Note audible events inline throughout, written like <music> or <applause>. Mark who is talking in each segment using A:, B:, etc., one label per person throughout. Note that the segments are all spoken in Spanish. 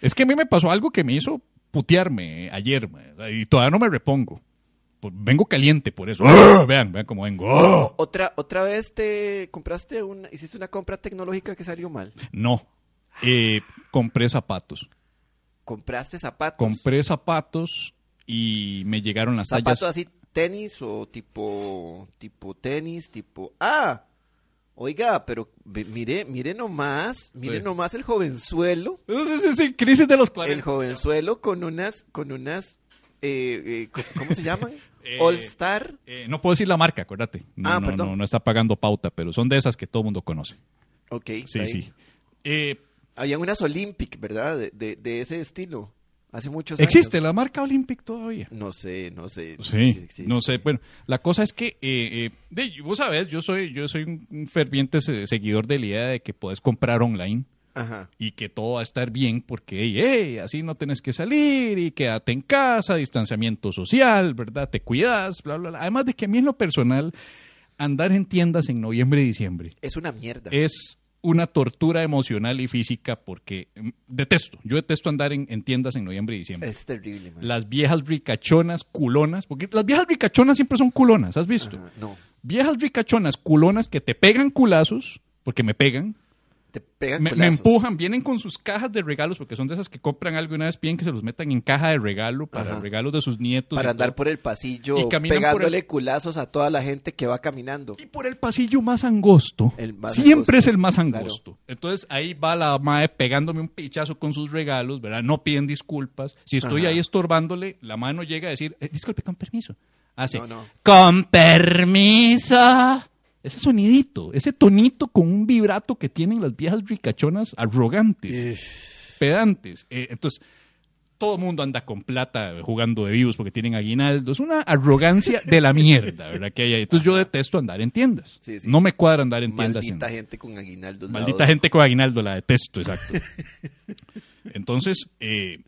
A: Es que a mí me pasó algo que me hizo putearme ayer ma, y todavía no me repongo. Vengo caliente por eso. <laughs> Vean, vean cómo vengo. <laughs>
B: Otra, otra vez te compraste una, hiciste una compra tecnológica que salió mal.
A: No. Eh, compré zapatos.
B: Compraste zapatos.
A: Compré zapatos y me llegaron las
B: zapatos
A: tallas.
B: así tenis o tipo tipo tenis, tipo ah. Oiga, pero mire, mire nomás, mire
A: Sí.
B: nomás el jovenzuelo,
A: Sí, sí, sí, crisis de los 40.
B: el jovenzuelo con unas con unas eh, eh, ¿cómo se llaman? <laughs>
A: Eh,
B: All Star.
A: Eh, no puedo decir la marca, acuérdate. No,
B: Ah,
A: no,
B: perdón.
A: no, no está pagando pauta, pero son de esas que todo mundo conoce.
B: Ok.
A: Sí, sí. Eh,
B: Habían unas Olympic, ¿verdad? De, de, de ese estilo. Hace muchos
A: ¿Existe
B: años.
A: la marca Olympic todavía?
B: No sé, no sé.
A: Sí,
B: existe.
A: no sé. Bueno, la cosa es que, eh, eh, de- vos sabés, yo soy, yo soy un ferviente se- seguidor de la idea de que puedes comprar online
B: Ajá.
A: y que todo va a estar bien porque, hey, hey, así no tenés que salir y quédate en casa, distanciamiento social, ¿verdad? Te cuidas, bla, bla, bla. Además de que a mí en lo personal, andar en tiendas en noviembre y diciembre
B: Es una mierda.
A: es una tortura emocional y física porque mm, detesto, yo detesto andar en, en tiendas en noviembre y diciembre.
B: Es terrible, man.
A: Las viejas ricachonas, culonas, porque las viejas ricachonas siempre son culonas, ¿has visto?
B: Ajá, No.
A: Viejas ricachonas, culonas que te pegan culazos, porque me pegan,
B: Te pegan
A: me, empujan, vienen con sus cajas de regalos, porque son de esas que compran algo y una vez piden que se los metan en caja de regalo para
B: Ajá.
A: regalos de sus nietos.
B: Para andar
A: todo.
B: por el pasillo
A: Y
B: pegándole
A: el-
B: culazos a toda la gente que va caminando.
A: Y por el pasillo más angosto.
B: El más
A: siempre
B: angosto,
A: es el más
B: claro.
A: angosto. Entonces ahí va la mae pegándome un pichazo con sus regalos, ¿verdad? No piden disculpas. Si estoy
B: Ajá.
A: ahí estorbándole, la mano llega a decir, "Eh, disculpe, con permiso. Hace,
B: No, no.
A: con permiso. Ese sonidito, ese tonito con un vibrato que tienen las viejas ricachonas arrogantes, pedantes. Eh, entonces, todo el mundo anda con plata jugando de vivos porque tienen aguinaldo. Es una arrogancia de la mierda, ¿verdad? Que hay ahí. Entonces yo detesto andar en tiendas.
B: Sí, sí.
A: No me cuadra andar en tiendas.
B: Maldita
A: en-
B: gente con aguinaldos.
A: Maldita gente con aguinaldo, la detesto, exacto. <laughs> Entonces, eh,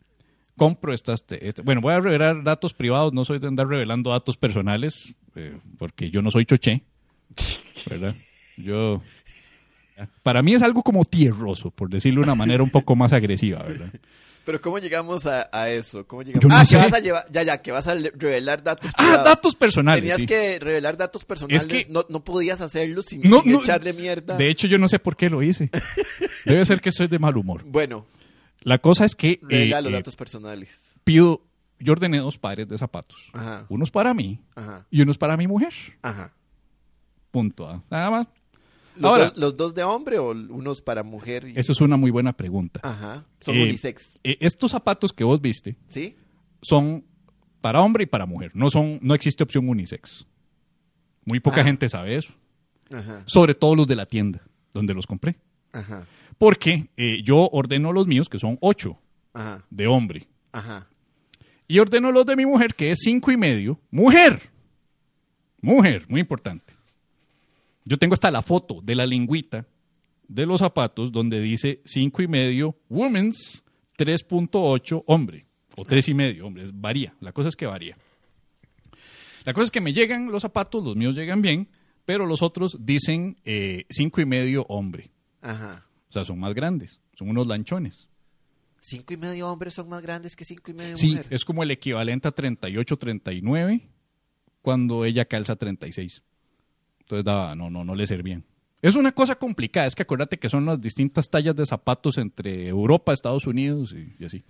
A: compro estas... te- este- bueno, voy a revelar datos privados, no soy de andar revelando datos personales, eh, porque yo no soy choché, ¿verdad? Yo... Para mí es algo como tierroso, por decirlo de una manera un poco más agresiva, ¿verdad?
B: Pero ¿cómo llegamos a, a eso? ¿Cómo llegamos?
A: No
B: ah,
A: sé.
B: que vas a llevar, ya, ya, que vas a revelar datos.
A: Ah,
B: privados.
A: datos personales.
B: Tenías
A: sí.
B: que revelar datos personales.
A: que-
B: no, no podías hacerlo sin,
A: No,
B: sin
A: no,
B: echarle mierda.
A: De hecho, yo no sé por qué lo hice. <laughs> Debe ser que estoy de mal humor.
B: Bueno,
A: La cosa es que eh,
B: revela los
A: eh,
B: datos personales.
A: pido, yo ordené dos pares de zapatos.
B: Ajá,
A: Unos para mí
B: ajá,
A: y unos para mi mujer.
B: ajá.
A: Punto. ¿ah? Nada más.
B: ¿Los,
A: Ahora,
B: dos, los dos de hombre o unos para mujer? y-
A: eso es una muy buena pregunta.
B: Ajá, son
A: Eh,
B: unisex.
A: eh, estos zapatos que vos viste
B: ¿Sí?
A: son para hombre y para mujer. No son, no existe opción unisex. Muy poca
B: Ah.
A: gente sabe eso.
B: Ajá,
A: Sobre todo los de la tienda donde los compré.
B: ajá,
A: Porque eh, yo ordeno los míos, que son ocho
B: ajá,
A: de hombre.
B: ajá.
A: Y ordeno los de mi mujer, que es cinco y medio. Mujer. Mujer, muy importante. Yo tengo hasta la foto de la lingüita de los zapatos donde dice cinco y medio women's, 3.8 hombre. O tres y medio, hombre. Varía. La cosa es que varía. La cosa es que me llegan los zapatos, los míos llegan bien, pero los otros dicen eh, cinco y medio hombre.
B: Ajá.
A: O sea, son más grandes. Son unos lanchones.
B: ¿Cinco y medio hombres son más grandes que cinco y medio
A: Sí,
B: mujer?
A: es como el equivalente a 38, 39 cuando ella calza 36. Entonces, daba- no, no, no le servían. Es una cosa complicada, es que acuérdate que son las distintas tallas de zapatos entre Europa, Estados Unidos y, y así.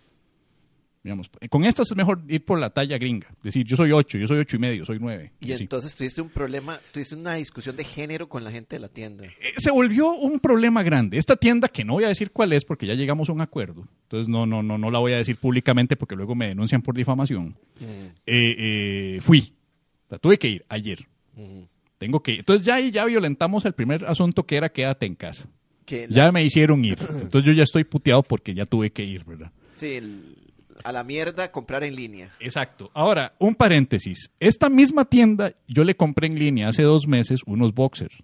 A: Digamos, con estas es mejor ir por la talla gringa. Decir, yo soy 8, yo soy 8 y medio, soy 9.
B: Y entonces tuviste un problema, tuviste una discusión de género con la gente de la tienda.
A: Eh, se volvió un problema grande. Esta tienda, que no voy a decir cuál es porque ya llegamos a un acuerdo, entonces no, no, no, no la voy a decir públicamente porque luego me denuncian por difamación. eh, eh, fui. Tuve que ir ayer.
B: Ujú.
A: Tengo que ir. Entonces ya ahí ya violentamos el primer asunto que era quédate en casa.
B: Que la-
A: Ya me hicieron ir. Entonces yo ya estoy puteado porque ya tuve que ir, ¿verdad?
B: sí, el- a la mierda comprar en línea.
A: Exacto. Ahora, un paréntesis. Esta misma tienda yo le compré en línea hace dos meses unos boxers.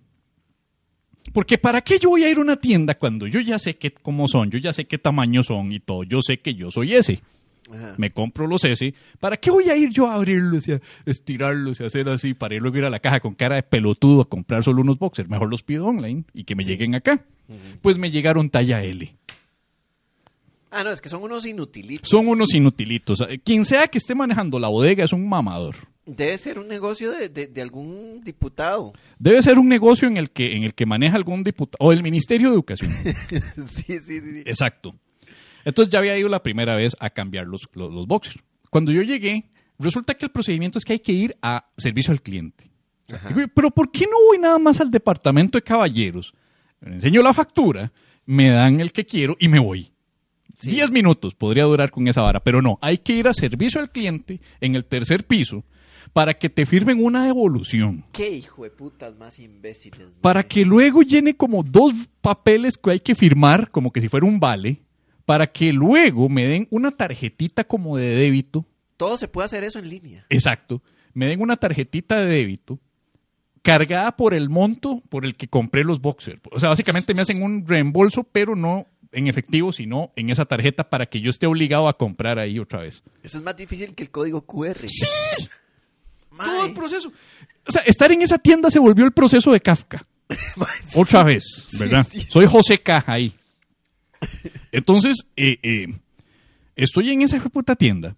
A: Porque ¿para qué yo voy a ir a una tienda cuando yo ya sé qué, cómo son, yo ya sé qué tamaño son y todo? Yo sé que yo soy ese.
B: Ajá.
A: me compro los S, ¿para qué voy a ir yo a abrirlos y a estirarlos y a hacer así para ir luego ir a la caja con cara de pelotudo a comprar solo unos boxers? Mejor los pido online y que me lleguen acá. Pues me llegaron talla L.
B: Ah, no, es que son unos inutilitos.
A: Son unos inutilitos. Eh, Quien sea que esté manejando la bodega es un mamador.
B: Debe ser un negocio de, de- de algún diputado.
A: Debe ser un negocio en el que, en el que maneja algún diputado o el Ministerio de Educación. <laughs>
B: sí, sí, sí. sí.
A: Exacto. Entonces ya había ido la primera vez a cambiar los, los, los boxers. Cuando yo llegué, resulta que el procedimiento es que hay que ir a servicio al cliente. Digo, Pero ¿por qué no voy nada más al departamento de caballeros? Me enseño la factura, me dan el que quiero y me voy.
B: Sí.
A: Diez minutos podría durar con esa vara, pero no, hay que ir a servicio al cliente en el tercer piso para que te firmen una devolución.
B: Qué hijo de putas más imbéciles.
A: Para que luego llene como dos papeles que hay que firmar, como que si fuera un vale, para que luego me den una tarjetita como de débito.
B: Todo se puede hacer eso en línea.
A: Exacto. Me den una tarjetita de débito cargada por el monto por el que compré los boxers. O sea, básicamente me hacen un reembolso, pero no en efectivo, sino en esa tarjeta para que yo esté obligado a comprar ahí otra vez.
B: Eso es más difícil que el código QR. ¡Sí!
A: Todo el proceso. O sea, estar en esa tienda se volvió el proceso de Kafka. <laughs> Otra vez, ¿verdad?
B: sí, sí.
A: Soy José Caja ahí. Entonces, eh, eh, estoy en esa puta tienda.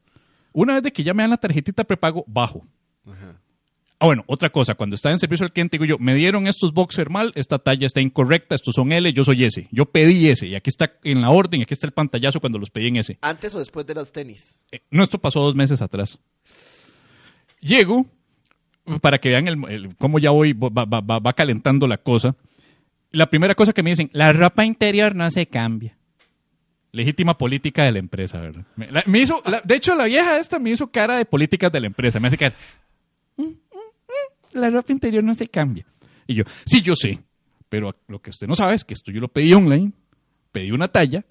A: Una vez de que ya me dan la tarjetita prepago, bajo. Ah, bueno, otra cosa, cuando está en servicio al cliente, digo yo, me dieron estos boxer mal, esta talla está incorrecta, estos son L, yo soy S. Yo pedí S, y aquí está en la orden, aquí está el pantallazo cuando los pedí en S.
B: ¿Antes o después de los tenis?
A: Eh, no, esto pasó dos meses atrás. Llego, para que vean el, el- cómo ya voy, va, va- va- va calentando la cosa. La primera cosa que me dicen, la ropa interior no se cambia. Legítima política de la empresa, ¿verdad? De hecho, la vieja esta me hizo cara de políticas de la empresa. Me hace cara, "Mm, mm, mm, la ropa interior no se cambia. Y yo, sí, yo sé, pero lo que usted no sabe es que esto yo lo pedí online, pedí una talla,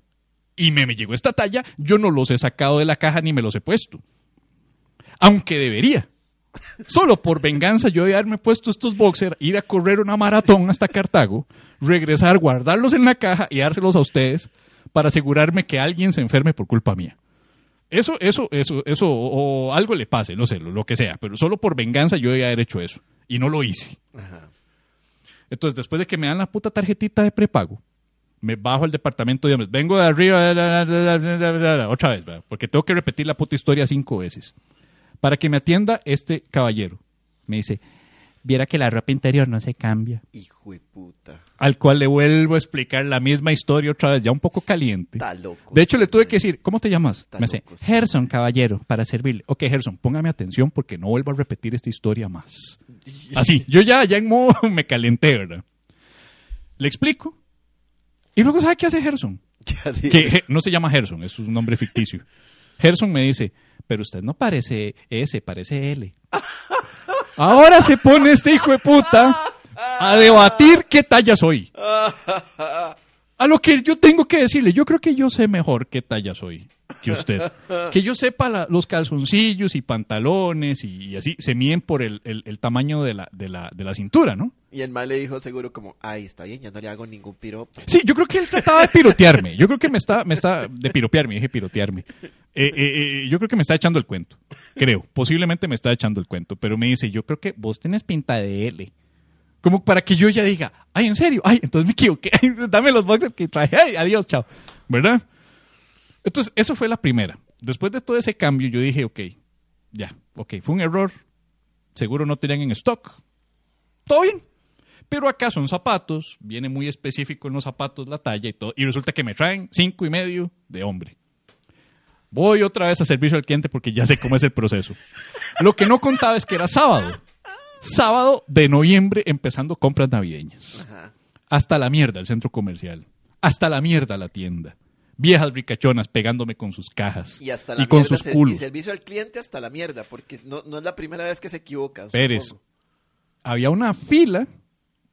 A: y me, me llegó esta talla, yo no los he sacado de la caja ni me los he puesto. Aunque debería. Solo por venganza yo de haberme puesto estos boxers, ir a correr una maratón hasta Cartago, regresar, guardarlos en la caja y dárselos a ustedes para asegurarme que alguien se enferme por culpa mía. Eso, eso, eso, eso, o, o algo le pase, no sé, lo, lo que sea, pero solo por venganza yo debía haber hecho eso. Y no lo hice.
B: Ajá.
A: Entonces, después de que me dan la puta tarjetita de prepago, me bajo al departamento de hombres. Vengo de arriba, otra vez, ¿verdad? porque tengo que repetir la puta historia cinco veces. Para que me atienda este caballero. Me dice, viera que la ropa interior no se cambia.
B: Hijo de puta.
A: Al cual le vuelvo a explicar la misma historia otra vez, ya un poco caliente.
B: Está loco.
A: De hecho, le tuve que decir, ¿cómo te llamas?
B: Está
A: me dice,
B: loco.
A: Gerson, caballero, para servirle. Ok, Gerson, póngame atención porque no vuelvo a repetir esta historia más. <laughs> Así, yo ya, ya en modo <laughs> me calenté, ¿verdad? Le explico. Y luego, ¿sabe qué hace Gerson? <laughs> Que je- no se llama Gerson, es un nombre ficticio. Gerson me dice, pero usted no parece S, parece L. Ahora se pone este hijo de puta a debatir qué talla soy. A lo que yo tengo que decirle, yo creo que yo sé mejor qué talla soy que usted. Que yo sepa la- los calzoncillos y pantalones y, y así se miden por el, el- el tamaño de la, de, la, de la cintura, ¿no?
B: Y el mal le dijo seguro como, ay, está bien, ya no le hago ningún piropo.
A: Sí, yo creo que él trataba de pirotearme. Yo creo que me está, me está, de piropearme, dije pirotearme. Eh, eh, eh, yo creo que me está echando el cuento. Creo. Posiblemente me está echando el cuento. Pero me dice, yo creo que vos tenés pinta de L. Como para que yo ya diga, ay, en serio, ay, entonces me equivoqué. <laughs> Dame los boxers que traje. Ay, adiós, chao. ¿Verdad? Entonces, eso fue la primera. Después de todo ese cambio, yo dije, ok, ya, ok, fue un error. Seguro no tenían en stock. Todo bien. Pero acá son zapatos, viene muy específico en los zapatos la talla y todo, y resulta que me traen cinco y medio de hombre. Voy otra vez a servicio al cliente porque ya sé cómo es el proceso. Lo que no contaba es que era sábado. Sábado de noviembre empezando compras navideñas.
B: Ajá.
A: Hasta la mierda el centro comercial. Hasta la mierda la tienda. Viejas ricachonas pegándome con sus cajas.
B: Y hasta la
A: con sus
B: se-
A: culos.
B: Y servicio al cliente hasta la mierda, porque no, no es la primera vez que se equivocan.
A: Pérez.
B: supongo.
A: Había una fila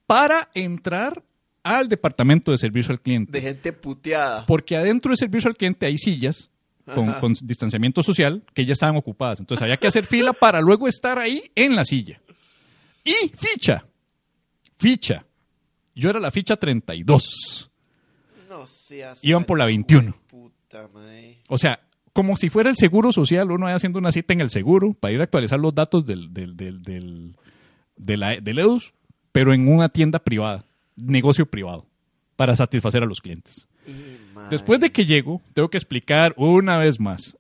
A: para entrar al departamento de servicio al cliente.
B: De gente puteada.
A: Porque adentro de servicio al cliente hay sillas con, con distanciamiento social que ya estaban ocupadas. Entonces había que hacer fila para luego estar ahí en la silla. Y ficha. Ficha. Yo era la ficha 32.
B: No seas.
A: Iban por la
B: tan
A: 21.
B: hijo de Puta, mae.
A: O sea, como si fuera el seguro social, uno ahí haciendo una cita en el seguro para ir a actualizar los datos del, del, del, del, de la- del EDUS, pero en una tienda privada, negocio privado, para satisfacer a los clientes.
B: Y.
A: Después de que llego, tengo que explicar una vez más.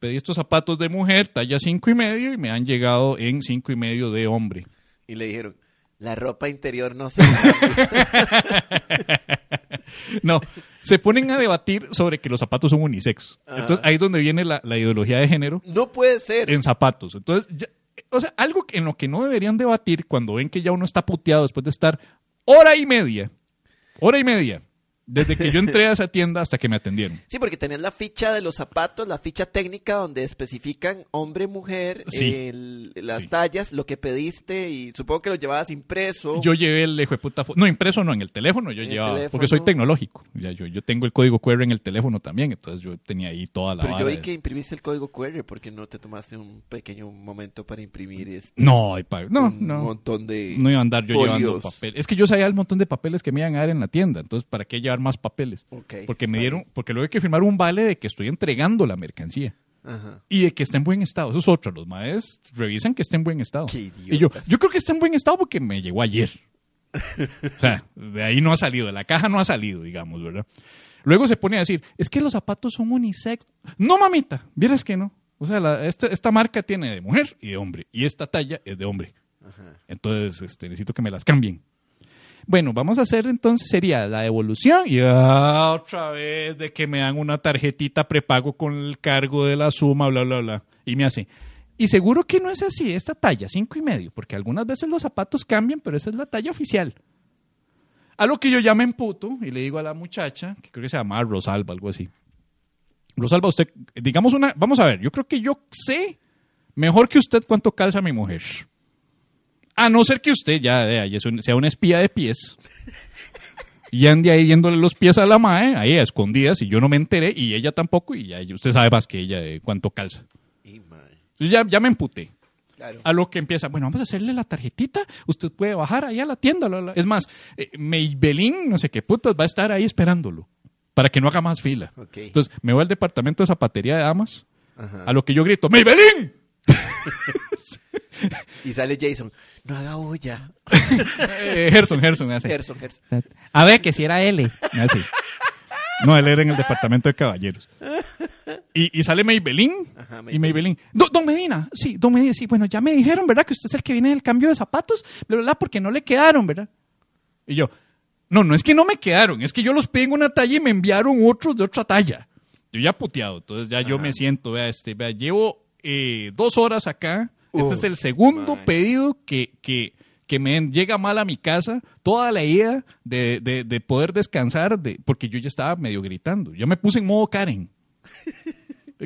A: Pedí estos zapatos de mujer, talla cinco y medio, y me han llegado en cinco y medio de hombre.
B: Y le dijeron, la ropa interior no se <laughs>
A: No, se ponen a debatir sobre que los zapatos son unisex.
B: Ajá.
A: Entonces ahí es donde viene la, la ideología de género
B: No puede ser.
A: en zapatos. Entonces, ya- o sea, algo en lo que no deberían debatir cuando ven que ya uno está puteado después de estar hora y media, hora y media, desde que yo entré a esa tienda hasta que me atendieron.
B: Sí, porque tenés la ficha de los zapatos, la ficha técnica donde especifican hombre, mujer,
A: Sí.
B: el- las
A: Sí.
B: tallas, lo que pediste y supongo que lo llevabas impreso.
A: Yo llevé el hijo de puta No, impreso no, en el teléfono yo
B: En
A: llevaba.
B: teléfono.
A: Porque soy tecnológico. Ya, yo, yo tengo el código QR en el teléfono también. Entonces yo tenía ahí toda la
B: Pero yo
A: vara
B: vi
A: de-
B: que imprimiste el código QR porque no te tomaste un pequeño momento para imprimir este,
A: No, no,
B: un
A: no.
B: montón de
A: No iba a andar yo llevando
B: folios.
A: papel. Es que yo sabía el montón de papeles que me iban a dar en la tienda. Entonces, ¿para qué llevar más papeles? Porque me dieron, porque luego hay que firmar un vale de que estoy entregando la mercancía.
B: Ajá.
A: Y de que está en buen estado. Eso es otro. Los maes revisan que esté en buen estado.
B: Qué
A: y yo, yo creo que está en buen estado porque me llegó ayer. o sea, de ahí no ha salido, de la caja no ha salido, digamos, ¿verdad? Luego se pone a decir, es que los zapatos son unisex. No, mamita, vieras que no. O sea, la- esta, esta marca tiene de mujer y de hombre. Y esta talla es de hombre.
B: Ajá.
A: Entonces, este, necesito que me las cambien. Bueno, vamos a hacer entonces, sería la devolución y otra vez de que me dan una tarjetita prepago con el cargo de la suma, bla, bla, bla. Y me hace, y seguro que no es así, esta talla, cinco y medio, porque algunas veces los zapatos cambian, pero esa es la talla oficial. A lo que yo ya me emputo y le digo a la muchacha, que creo que se llamaba Rosalba, algo así. Rosalba, usted, digamos una, vamos a ver, yo creo que yo sé mejor que usted cuánto calza mi mujer. A no ser que usted ya un- sea una espía de pies. Y ande ahí viéndole los pies a la mae, ahí a escondidas, y yo no me enteré, y ella tampoco, y ya usted sabe más que ella de cuánto calza.
B: Y,
A: ya, ya me emputé.
B: Claro.
A: A lo que empieza, bueno, vamos a hacerle la tarjetita, usted puede bajar ahí a la tienda. Es más, eh, Maybelline, no sé qué putas, va a estar ahí esperándolo, para que no haga más fila. Entonces, me voy al departamento de zapatería de damas,
B: Ajá.
A: a lo que yo grito, ¡Maybelline! <laughs>
B: Y sale Jason, no haga olla.
A: Eh, Gerson, Gerson, me hace.
B: Gerson, Gerson.
A: A ver, que si era L. No, él era en el departamento de caballeros. Y, y sale Maybelline.
B: Ajá,
A: Y Maybelline. "Do- Don Medina, sí, don Medina, sí. Bueno, ya me dijeron, ¿verdad? Que usted es el que viene del cambio de zapatos, bla, bla, bla, porque no le quedaron, ¿verdad? Y yo, no, no es que no me quedaron, es que yo los pedí en una talla y me enviaron otros de otra talla. Yo ya puteado, entonces ya yo me siento, vea, este, vea, llevo eh, dos horas acá. Este es el segundo
B: my.
A: pedido que, que, que me llega mal a mi casa. Toda la idea de, de, de poder descansar, de, porque yo ya estaba medio gritando. Yo me puse en modo Karen. <laughs>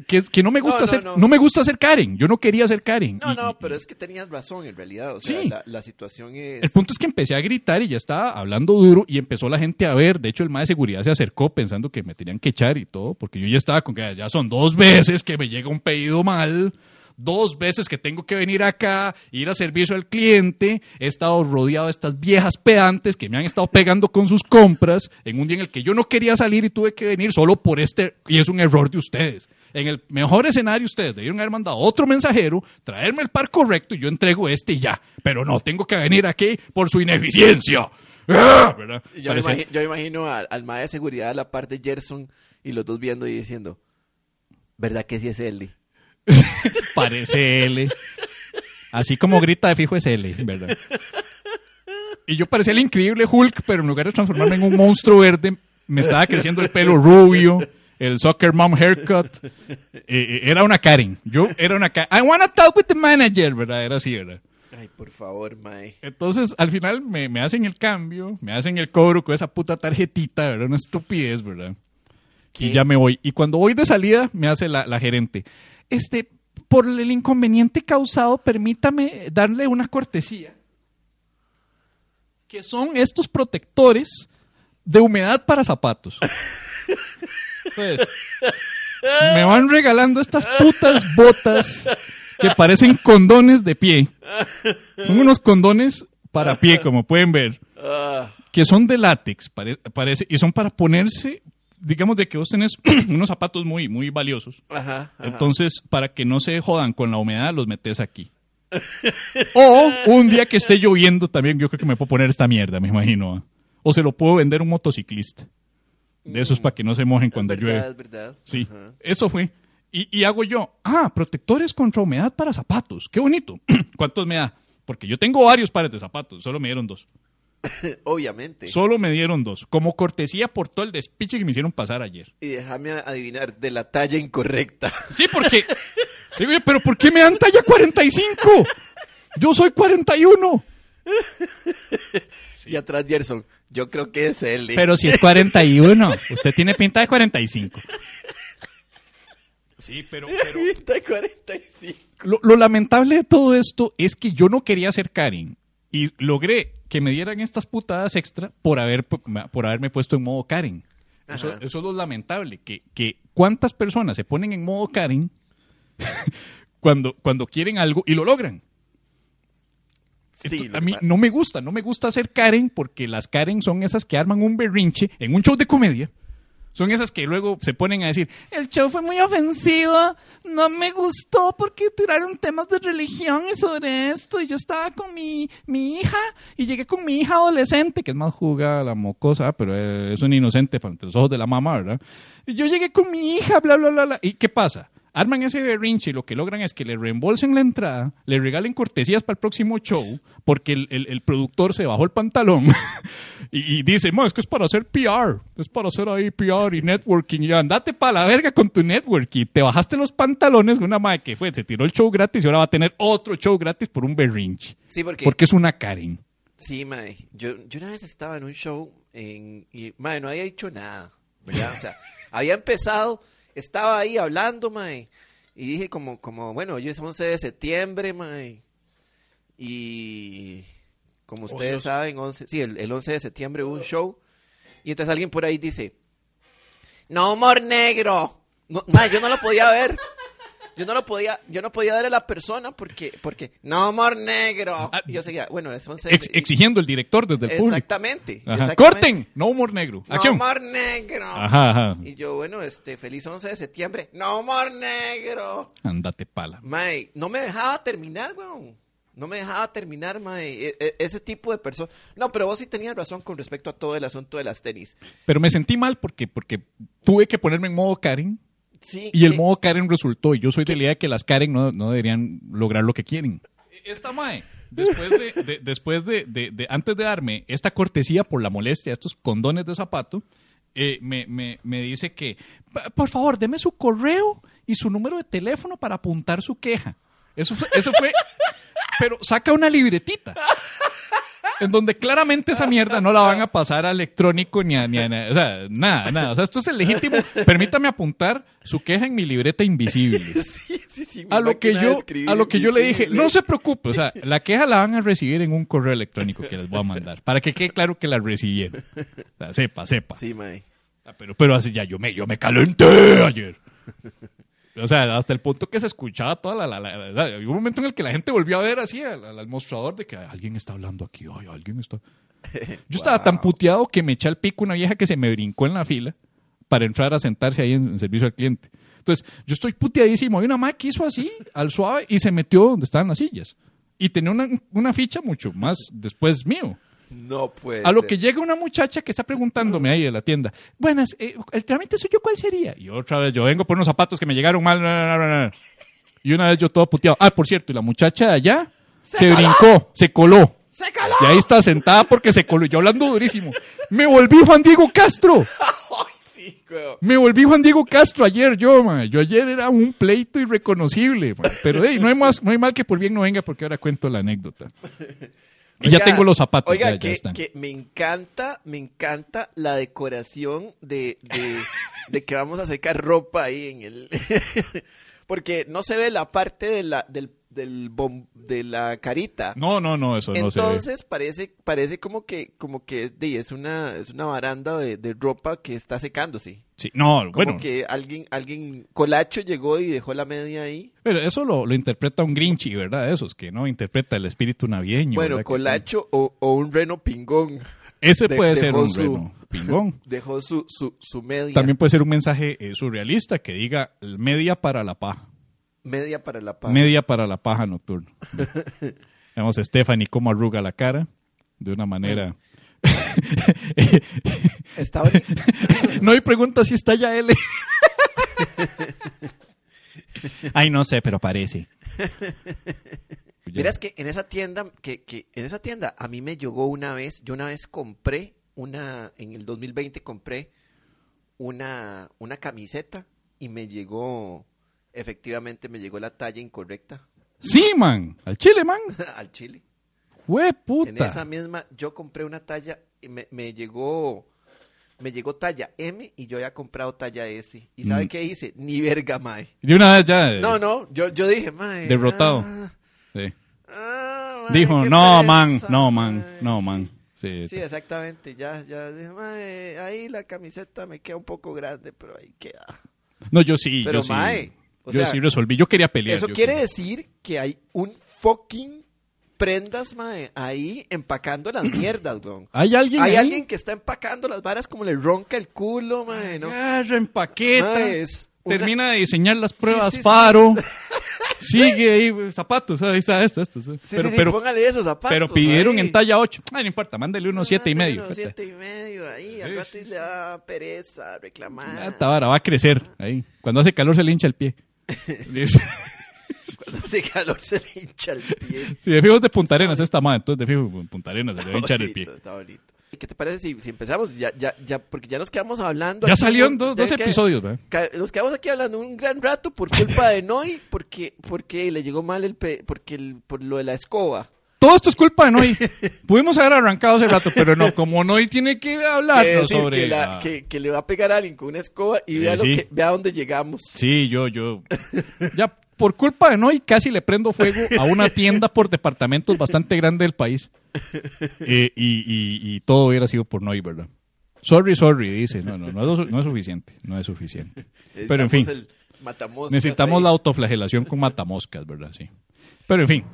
A: Que, que no me gusta
B: No, no,
A: hacer,
B: no.
A: no me gusta ser Karen. Yo no quería ser Karen.
B: No,
A: Y-
B: no, pero es que tenías razón en realidad. O sea,
A: Sí.
B: la, la situación es...
A: El punto es que empecé a gritar y ya estaba hablando duro y empezó la gente a ver. De hecho, el más de seguridad se acercó pensando que me tenían que echar y todo, porque yo ya estaba con que ya son dos veces que me llega un pedido mal, dos veces que tengo que venir acá, ir a servicio al cliente. He estado rodeado de estas viejas pedantes que me han estado pegando con sus compras en un día en el que yo no quería salir y tuve que venir solo por este, y es un error de ustedes. En el mejor escenario, ustedes debieron haber mandado otro mensajero, traerme el par correcto y yo entrego este y ya. Pero no, tengo que venir aquí por su ineficiencia. ¡Ah! ¿Verdad?
B: Yo me, imagino, yo me imagino al, al de seguridad a la par de Gerson y los dos viendo y diciendo, ¿verdad que sí es Eli? <laughs>
A: Parece L. Así como grita de fijo es L, ¿verdad? Y yo parecía el increíble Hulk, pero en lugar de transformarme en un monstruo verde, me estaba creciendo el pelo rubio, el soccer mom haircut. Eh, eh, era una Karen. Yo era una Karen. I wanna talk with the manager, ¿verdad? Era así, ¿verdad?
B: Ay, por favor, mae.
A: Entonces, al final me, me hacen el cambio, me hacen el cobro con esa puta tarjetita, ¿verdad? Una estupidez, ¿verdad?
B: ¿Qué?
A: Y ya me voy. Y cuando voy de salida, me hace la, la gerente. Este, por el inconveniente causado, permítame darle una cortesía. Que son estos protectores de humedad para zapatos. Entonces, me van regalando estas putas botas que parecen condones de pie. Son unos condones para pie, como pueden ver que son de látex, pare- parece, y son para ponerse, digamos, de que vos tenés <clears throat> unos zapatos muy, muy valiosos.
B: ajá, ajá.
A: Entonces, para que no se jodan con la humedad, los metes aquí. <laughs> o un día que esté lloviendo también, yo creo que me puedo poner esta mierda, me imagino. O se lo puedo vender a un motociclista. De esos para que no se mojen cuando
B: es verdad,
A: llueve.
B: es verdad.
A: Sí,
B: Ajá.
A: eso fue. Y, y hago yo, ah, protectores contra humedad para zapatos. Qué bonito. <clears throat> ¿Cuántos me da? Porque yo tengo varios pares de zapatos, solo me dieron dos. <laughs>
B: Obviamente.
A: Solo me dieron dos. Como cortesía por todo el despiche que me hicieron pasar ayer.
B: Y déjame adivinar, de la talla incorrecta.
A: Sí, porque. <laughs> Digo pero ¿por qué me dan talla 45? Yo soy 41. <laughs>
B: Y atrás Gerson, yo creo que es él.
A: Pero si es 41, usted tiene pinta de 45. Sí, pero, pero
B: Está 45.
A: lo, lo lamentable de todo esto es que yo no quería ser Karen y logré que me dieran estas putadas extra por haber por haberme puesto en modo Karen. Eso, es lo lamentable, que, que cuántas personas se ponen en modo Karen <laughs> cuando, cuando quieren algo y lo logran.
B: Sí,
A: Entonces,
B: lo
A: a mí no me gusta, no me gusta ser Karen porque las Karen son esas que arman un berrinche en un show de comedia. Son esas que luego se ponen a decir, el show fue muy ofensivo, no me gustó porque tiraron temas de religión y sobre esto, y yo estaba con mi, mi hija, y llegué con mi hija adolescente, que es más jugada la mocosa, pero es un inocente ante los ojos de la mamá, ¿verdad? Y yo llegué con mi hija, bla, bla, bla, bla. ¿Y qué pasa? Arman ese berrinche y lo que logran es que le reembolsen la entrada, le regalen cortesías para el próximo show, porque el, el- el productor se bajó el pantalón <laughs> y, y dice, "Ma, es que es para hacer PR, es para hacer ahí PR y networking, y andate para la verga con tu networking. Te bajaste los pantalones, una madre que fue, se tiró el show gratis y ahora va a tener otro show gratis por un berrinche.
B: Sí, porque...
A: Porque es una Karen.
B: Sí, mae. Yo, yo una vez estaba en un show en, y, mae, no había dicho nada, ¿verdad? O sea, <laughs> había empezado, estaba ahí hablando, mae, y dije como, como, bueno, hoy es 11 de septiembre, mae, y como ustedes
A: Dios.
B: saben, 11, sí, el, el 11 de septiembre hubo un show, y entonces alguien por ahí dice, no humor negro. No, yo no lo podía ver. Yo no lo podía, yo no podía ver a la persona porque, porque, no humor negro.
A: Ah,
B: yo seguía, bueno, es 11 de
A: Ex- exigiendo el director desde el.
B: Exactamente. Exactamente.
A: ¡Corten! No humor negro.
B: No
A: Acción.
B: humor negro.
A: Ajá, ajá.
B: Y yo, bueno, este, feliz 11 de septiembre. No humor negro.
A: Andate pala.
B: Mae, no me dejaba terminar, weón. No me dejaba terminar, mae. E- e- ese tipo de persona. No, pero vos sí tenías razón con respecto a todo el asunto de las tenis.
A: Pero me sentí mal porque, porque tuve que ponerme en modo Karen
B: Sí.
A: y el modo Karen resultó. Y yo soy de la idea de que las Karen no, no deberían lograr lo que quieren. Esta mae, después de, de- después de, de- de- antes de darme esta cortesía por la molestia, estos condones de zapato, eh, me, me- me dice que, "Pa- por favor, deme su correo y su número de teléfono para apuntar su queja. Eso fue, eso fue, pero saca una libretita. En donde claramente esa mierda no la van a pasar a electrónico ni a, ni a na- o sea, nada, nada. O sea, esto es el legítimo. Permítame apuntar su queja en mi libreta invisible. <laughs>
B: Sí, sí, sí,
A: A lo que yo, a lo que yo le dije, no se preocupe, o sea, la queja la van a recibir en un correo electrónico que les voy a mandar, para que quede claro que la recibieron. O sea, sepa, sepa.
B: Sí, mae.
A: Ah, Pero, pero así ya yo me, yo me calenté ayer. O sea, hasta el punto que se escuchaba toda la... la, la- la- había un momento en el que la gente volvió a ver así al, mostrador de que alguien está hablando aquí, ay, alguien está... <laughs> Yo estaba tan puteado que me eché al pico una vieja que se me brincó en la fila para entrar a sentarse ahí en, en servicio al cliente. Entonces, yo estoy puteadísimo. Hay una madre que hizo así, al suave, y se metió donde estaban las sillas. Y tenía una, una ficha mucho más después mío.
B: No puede
A: A lo
B: ser.
A: que llega una muchacha que está preguntándome ahí de la tienda, buenas, eh, ¿el trámite suyo cuál sería? Y otra vez, yo vengo por unos zapatos que me llegaron mal. na, na, na, na. Y una vez yo todo puteado. Ah, por cierto, y la muchacha de allá se, brincó, se coló.
B: ¡Se caló!
A: Y ahí está sentada porque se coló. Yo hablando durísimo. Me volví Juan Diego Castro. <laughs>
B: Ay, sí, weón.
A: Me volví Juan Diego Castro ayer yo, man. Yo ayer era un pleito irreconocible, man. Pero hey, no hay más, no hay mal que por bien no venga porque ahora cuento la anécdota. <laughs> Y ya tengo los zapatos,
B: Oiga,
A: ya, ya
B: que,
A: están.
B: que me encanta, me encanta la decoración de, de, de que vamos a secar ropa ahí en el... <laughs> Porque no se ve la parte de la, del, del bom- de la carita.
A: No, no, no, eso no se.
B: Entonces parece, parece como que, como que es, de- es una, es una baranda de, de ropa que está secándose.
A: Sí, no,
B: Como
A: bueno,
B: que alguien, alguien, Colacho llegó y dejó la media ahí.
A: pero eso lo, lo interpreta un Grinchy, ¿verdad? Esos que no interpreta el espíritu navideño.
B: Bueno, Colacho o, o un reno pingón
A: Ese
B: de-
A: puede ser un
B: su-
A: reno pingón. <laughs>
B: dejó su, su, su media.
A: También puede ser un mensaje eh, surrealista que diga media para la paja.
B: Media para la paz.
A: Media para la paja nocturna. <laughs> Vemos a Stephanie cómo arruga la cara de una manera.
B: Está <laughs>
A: no hay pregunta si está ya L. <laughs> Ay, no sé, pero parece.
B: Miras que en esa tienda, que, que en esa tienda a mí me llegó una vez, yo una vez compré una, en el 2020 compré una, una camiseta y me llegó, efectivamente me llegó la talla incorrecta
A: Sí, man. Al chile, man. <laughs>
B: al chile.
A: Fue
B: En
A: puta.
B: esa misma, yo compré una talla y me, me llegó, me llegó talla M y yo había comprado talla S. ¿Y sabe
A: Mm.
B: qué hice? Ni verga, mae.
A: De una vez ya. eh,
B: No, no, yo, yo dije, mae.
A: Derrotado.
B: ah,
A: sí.
B: ah, mae,
A: Dijo, no, man, no, man,
B: mae".
A: no, man. Sí,
B: Sí, exactamente. Ya, ya dije, mae, ahí la camiseta me queda un poco grande, pero ahí queda.
A: No, yo sí,
B: Pero,
A: yo sí.
B: O
A: yo
B: sea,
A: sí resolví. Yo quería pelear.
B: Eso quiere
A: quería-
B: decir que hay un fucking prendas, mae, ahí empacando las <clears throat> mierdas, weón.
A: ¿Hay alguien
B: Hay
A: ahí?
B: alguien que está empacando las varas como le ronca el culo, mae, ¿no?
A: Agarra, empaqueta.
B: Mae, es una-
A: Termina de diseñar las pruebas
B: sí, sí.
A: faro. <laughs> Sigue ahí, güey, zapatos. Ahí está esto, esto. sí. Pero,
B: sí,
A: pero,
B: póngale esos zapatos.
A: pero pidieron
B: ahí.
A: en talla 8. Ay, no importa, mándale unos 7 y medio.
B: Unos siete y medio ahí, al rato le da pereza reclamar.
A: Esta vara va a crecer ahí. Cuando hace calor se le hincha el pie.
B: Cuando hace calor se le hincha el pie.
A: Si de fijo es de Punta Arenas esta madre, entonces de fijo Punta Arenas se le va a hinchar el pie.
B: Está bonito. ¿Y ¿Qué te parece si, si empezamos? Ya, ya, ya, porque ya nos quedamos hablando.
A: Ya en dos, dos episodios, ¿verdad?
B: ca- Nos quedamos aquí hablando un gran rato por culpa de Noy, porque, porque le llegó mal el pe- porque el- por lo de la escoba.
A: Todo esto es culpa de Noy. <laughs> Pudimos haber arrancado hace rato, pero no, como Noy tiene que hablarnos
B: decir
A: sobre...
B: que, la- que, que le va a pegar a alguien con una escoba y
A: Eh,
B: vea, lo
A: sí.
B: que, vea dónde llegamos.
A: Sí, yo, yo... <laughs> Ya por culpa de Noy casi le prendo fuego a una tienda por departamentos bastante grande del país. Eh, y, y- y todo hubiera sido por Noy, ¿verdad? Sorry, sorry, dice. No, no, no es, no es suficiente. No es suficiente. Pero en fin.
B: Necesitamos el matamoscas
A: Necesitamos
B: ahí.
A: la autoflagelación con matamoscas, ¿verdad? Sí. Pero en fin.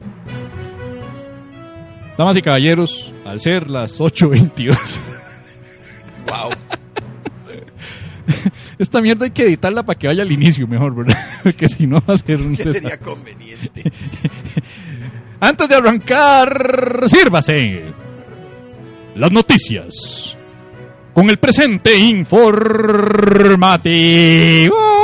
A: Damas y caballeros, al ser las 8.22,
B: Wow. <laughs>
A: esta mierda hay que editarla para que vaya al inicio mejor, ¿verdad? <laughs> Porque si no va a ser un <laughs>
B: ¿Qué sería conveniente?
A: Antes de arrancar, sírvase las noticias con el presente informativo.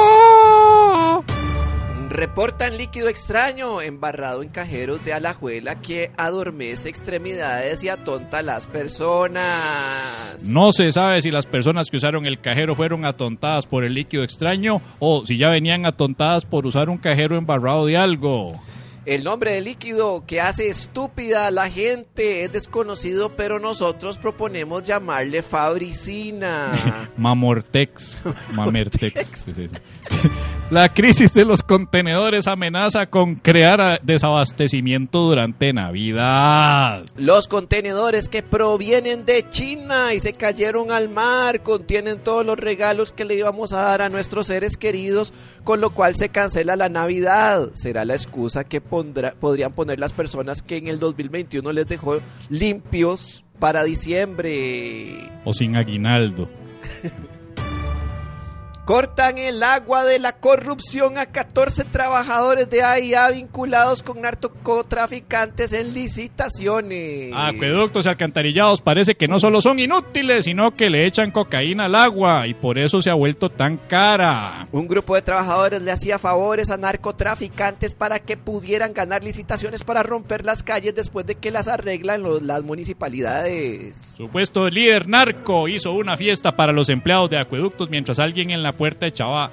B: Reportan líquido extraño embarrado en cajeros de Alajuela que adormece extremidades y atonta a las personas.
A: No se sabe si las personas que usaron el cajero fueron atontadas por el líquido extraño o si ya venían atontadas por usar un cajero embarrado de algo.
B: El nombre del líquido que hace estúpida a la gente es desconocido, pero nosotros proponemos llamarle Fabricina. <laughs>
A: Mamortex. <laughs> Mamertex. <laughs> La crisis de los contenedores amenaza con crear desabastecimiento durante Navidad.
B: Los contenedores que provienen de China y se cayeron al mar contienen todos los regalos que le íbamos a dar a nuestros seres queridos, con lo cual se cancela la Navidad. Será la excusa que pondrá- podrían poner las personas que en el 2021 les dejó limpios para diciembre.
A: O sin aguinaldo. <laughs>
B: Cortan el agua de la corrupción a 14 trabajadores de AIA vinculados con narcotraficantes en licitaciones.
A: Acueductos y alcantarillados parece que no solo son inútiles, sino que le echan cocaína al agua y por eso se ha vuelto tan cara.
B: Un grupo de trabajadores le hacía favores a narcotraficantes para que pudieran ganar licitaciones para romper las calles después de que las arreglan los- las municipalidades.
A: Supuesto líder narco hizo una fiesta para los empleados de acueductos mientras alguien en la puerta echaba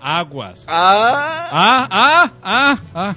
A: aguas.
B: Ah,
A: Ah, ah, ah, ah.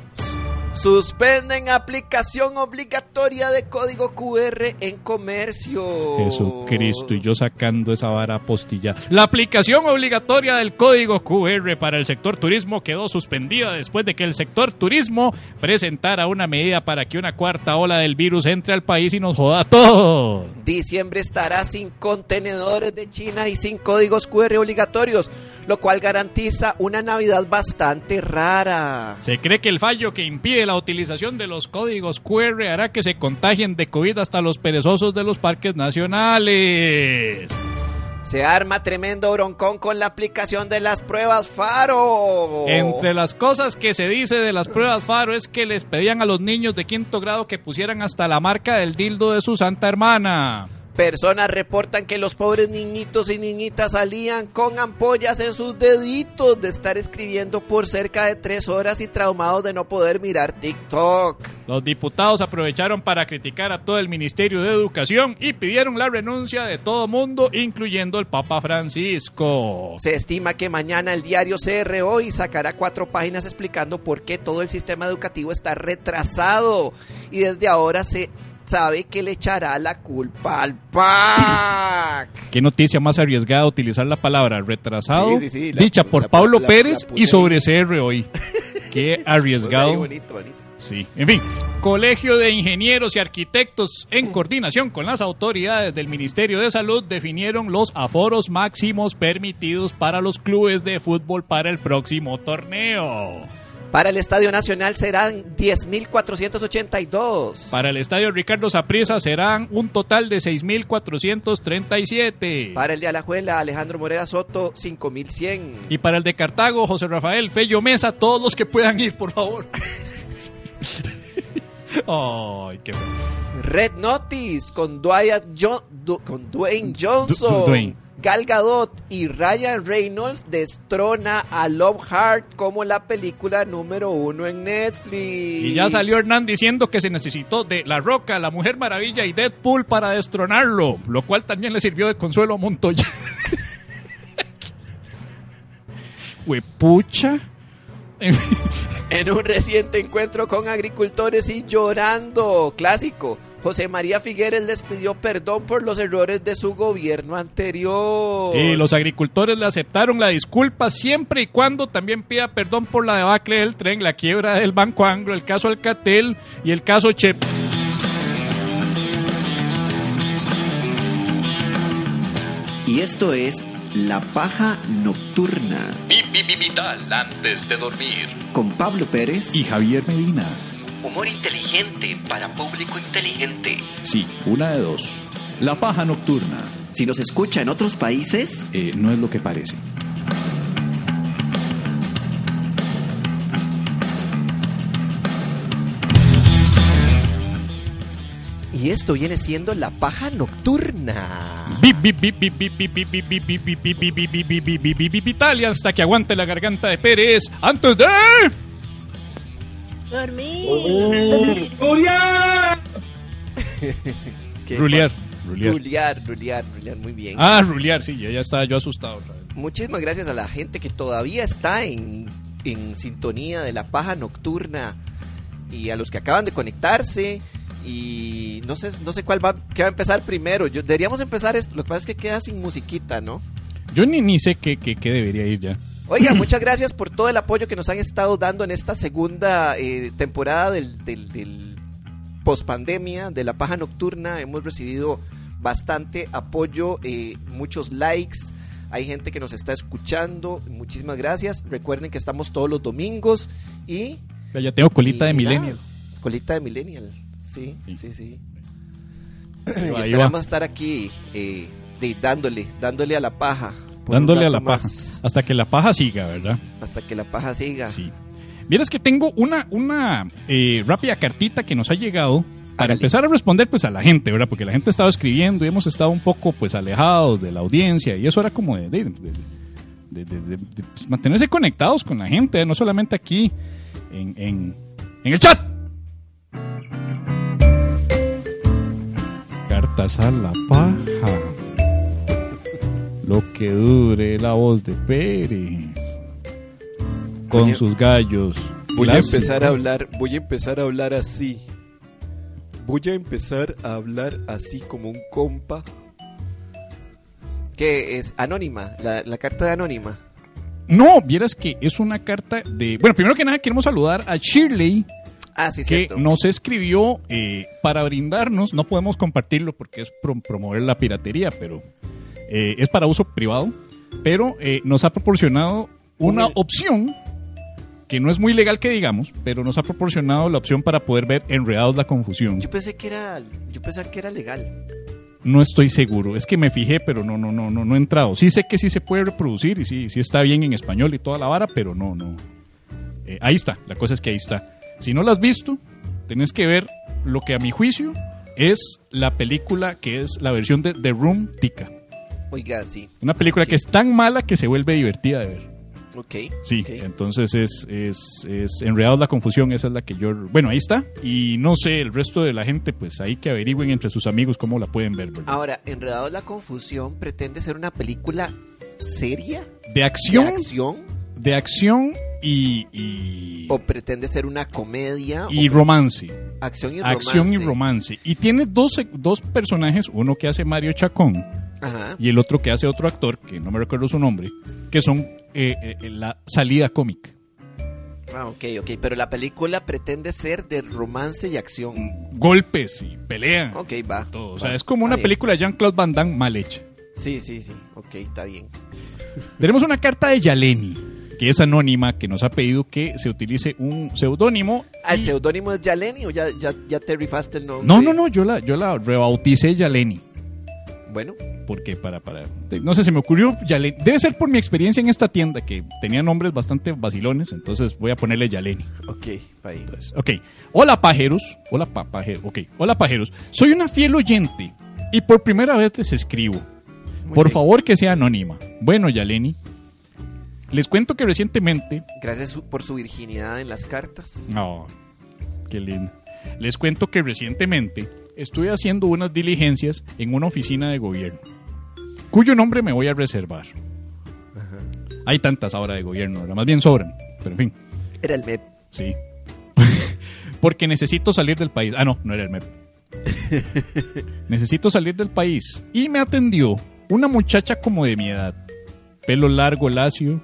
B: Suspenden aplicación obligatoria de código QR en comercio.
A: Jesucristo, y yo sacando esa vara postilla. La aplicación obligatoria del código QR para el sector turismo quedó suspendida después de que el sector turismo presentara una medida para que una cuarta ola del virus entre al país y nos joda a todos.
B: Diciembre estará sin contenedores de China y sin códigos QR obligatorios, lo cual garantiza una Navidad bastante rara.
A: Se cree que el fallo que impide la utilización de los códigos QR hará que se contagien de COVID hasta los perezosos de los parques nacionales.
B: Se arma tremendo broncón con la aplicación de las pruebas Faro.
A: Entre las cosas que se dice de las pruebas Faro es que les pedían a los niños de quinto grado que pusieran hasta la marca del dildo de su santa hermana.
B: Personas reportan que los pobres niñitos y niñitas salían con ampollas en sus deditos de estar escribiendo por cerca de tres horas y traumados de no poder mirar TikTok.
A: Los diputados aprovecharon para criticar a todo el Ministerio de Educación y pidieron la renuncia de todo mundo, incluyendo el Papa Francisco.
B: Se estima que mañana el diario CR Hoy sacará cuatro páginas explicando por qué todo el sistema educativo está retrasado y desde ahora se sabe que le echará la culpa al PAC. <laughs>
A: Qué noticia más arriesgada utilizar la palabra retrasado,
B: Sí, sí, sí, la-
A: dicha por
B: la-
A: Pablo
B: la-
A: Pérez y sobre CR hoy. <laughs> Qué
B: Pues
A: arriesgado.
B: bonito, bonito.
A: Sí, en fin. Colegio de Ingenieros y Arquitectos, en coordinación con las autoridades del Ministerio de Salud, definieron los aforos máximos permitidos para los clubes de fútbol para el próximo torneo.
B: Para el Estadio Nacional serán 10.482.
A: Para el Estadio Ricardo Saprissa serán un total de 6.437.
B: Para el de Alajuela, Alejandro Morera Soto, 5.100.
A: Y para el de Cartago, José Rafael Fello Mesa, todos los que puedan ir, por favor. <laughs> Ay, qué feo.
B: Red Notice con, Dwayne Jo- con Dwayne Johnson.
A: Du- Du- Dwayne.
B: Gal Gadot y Ryan Reynolds destrona a Love Heart como la película número uno en Netflix.
A: Y ya salió Hernán diciendo que se necesitó de La Roca, La Mujer Maravilla y Deadpool para destronarlo, lo cual también le sirvió de consuelo a Montoya. <laughs> Huepucha. <laughs>
B: En un reciente encuentro con agricultores y llorando, clásico, José María Figueres les pidió perdón por los errores de su gobierno anterior.
A: Y los agricultores le aceptaron la disculpa siempre y cuando también pida perdón por la debacle del tren, la quiebra del Banco Anglo, el caso Alcatel y el caso Chep.
C: Y esto es La Paja Nocturna
A: Vital antes de dormir.
C: con Pablo Pérez
A: Y Javier Medina.
B: Humor inteligente para público inteligente.
A: Sí, una de dos. La paja nocturna
C: Si nos escucha en otros países,
A: eh, no es lo que parece.
B: Y esto viene siendo la paja nocturna.
A: Italia hasta que aguante la garganta de Pérez antes de
D: Dormir.
B: Pa-
A: rulear.
B: Rulear, rulear, rulear, muy bien.
A: Ah, rulear, sí, ya, ya estaba yo asustado otra vez.
B: Muchísimas gracias a la gente que todavía está en, en sintonía de la paja nocturna y a los que acaban de conectarse. Y no sé, no sé cuál va, qué va a empezar primero. Yo, deberíamos empezar, es, lo que pasa es que queda sin musiquita, ¿no?
A: Yo ni, ni sé qué, qué, qué debería ir ya.
B: Oiga, <clears throat> muchas gracias por todo el apoyo que nos han estado dando en esta segunda eh, temporada del, del, del pospandemia, de la paja nocturna. Hemos recibido bastante apoyo, eh, muchos likes. Hay gente que nos está escuchando. Muchísimas gracias. Recuerden que estamos todos los domingos y.
A: Ya, tengo colita
B: y
A: de millennial.
B: Colita de Millennial. Sí,
A: Sí.
B: sí, sí.
A: Ahí
B: Y
A: va, <clears throat> ahí
B: esperamos estar aquí eh, de- dándole, dándole a la paja.
A: Dándole a la paja. Hasta que la paja siga, ¿verdad?
B: Hasta que la paja siga.
A: Sí. Vieras que tengo una, una eh, rápida cartita que nos ha llegado para
B: Hágale.
A: empezar a responder pues a la gente, ¿verdad? Porque la gente ha estado escribiendo y hemos estado un poco pues alejados de la audiencia y eso era como de, de- de- de- de- de- de, pues, mantenerse conectados con la gente, no solamente aquí en, en, en el chat. Cartas a la paja. Lo que dure la voz de Pérez. Con sus gallos.
B: Voy a empezar a hablar, voy a empezar a hablar así. Voy a empezar a hablar así como un compa. Que es anónima, la, la carta de anónima.
A: No, vieras que es una carta de... Bueno, primero que nada queremos saludar a Shirley,
B: Ah, sí,
A: que
B: cierto.
A: nos escribió eh, para brindarnos, no podemos compartirlo porque es pro- promover la piratería, pero eh, es para uso privado, pero eh, nos ha proporcionado una
B: Un-
A: opción que no es muy legal que digamos, pero nos ha proporcionado la opción para poder ver enredados la confusión.
B: Yo pensé que era, yo pensé que era legal.
A: No estoy seguro, es que me fijé, pero no, no, no, no, no he entrado. Sí sé que sí se puede reproducir y sí, sí está bien en español y toda la vara, pero no, no. Eh, ahí está, la cosa es que ahí está. Si no lo has visto, tenés que ver lo que a mi juicio es la película que es la versión de The Room Tica.
B: Oiga, sí.
A: Una película que es tan mala que se vuelve divertida de ver.
B: Ok.
A: Sí, entonces es, es, es Enredados la Confusión, esa es la que yo... Bueno, ahí está. Y no sé, el resto de la gente, pues ahí que averigüen entre sus amigos cómo la pueden ver. ¿verdad?
B: Ahora, Enredados la Confusión pretende ser una película seria,
A: De
B: de
A: acción,
B: acción,
A: de acción y... y...
B: o pretende ser una comedia,
A: y
B: o
A: romance.
B: acción y romance.
A: Acción y romance. Y tiene dos, dos personajes, uno que hace Mario Chacón
B: Ajá.
A: y el otro que hace otro actor, que no me recuerdo su nombre, que son eh, eh, la salida cómica.
B: Ah, ok, ok. Pero la película pretende ser de romance y acción.
A: Golpes y pelean.
B: Ok, va.
A: Todo. O sea, es como una
B: bien.
A: película de Jean-Claude Van Damme mal hecha.
B: Sí, sí, sí. Ok, está bien.
A: Tenemos una carta de Yaleni, que es anónima, que nos ha pedido que se utilice un seudónimo.
B: Ah, ¿El
A: y-
B: seudónimo es Yaleni o ya, ya, ya te rifaste el nombre?
A: No, no, no, yo la, yo la rebauticé Yaleni.
B: Bueno,
A: Porque para, para, no sé, se me ocurrió Yaleni. Debe ser por mi experiencia en esta tienda, que tenía nombres bastante vacilones, entonces voy a ponerle Yaleni.
B: ok, ahí.
A: Entonces, ok. Hola pajeros. Hola pa pajeros. Ok. Hola pajeros. Soy una fiel oyente y por primera vez les escribo.
B: Muy
A: por
B: bien.
A: favor que sea anónima. Bueno, Yaleni. Les cuento que recientemente.
B: Gracias por su virginidad en las cartas.
A: No. Qué lindo. Les cuento que recientemente estuve haciendo unas diligencias en una oficina de gobierno. Cuyo nombre me voy a reservar. Hay tantas ahora de gobierno, más bien sobran. Pero en fin.
B: Era el MEP.
A: Sí. <laughs> Porque necesito salir del país. Ah, no, no era el MEP. <laughs> necesito salir del país. Y me atendió una muchacha como de mi edad. Pelo largo, lacio,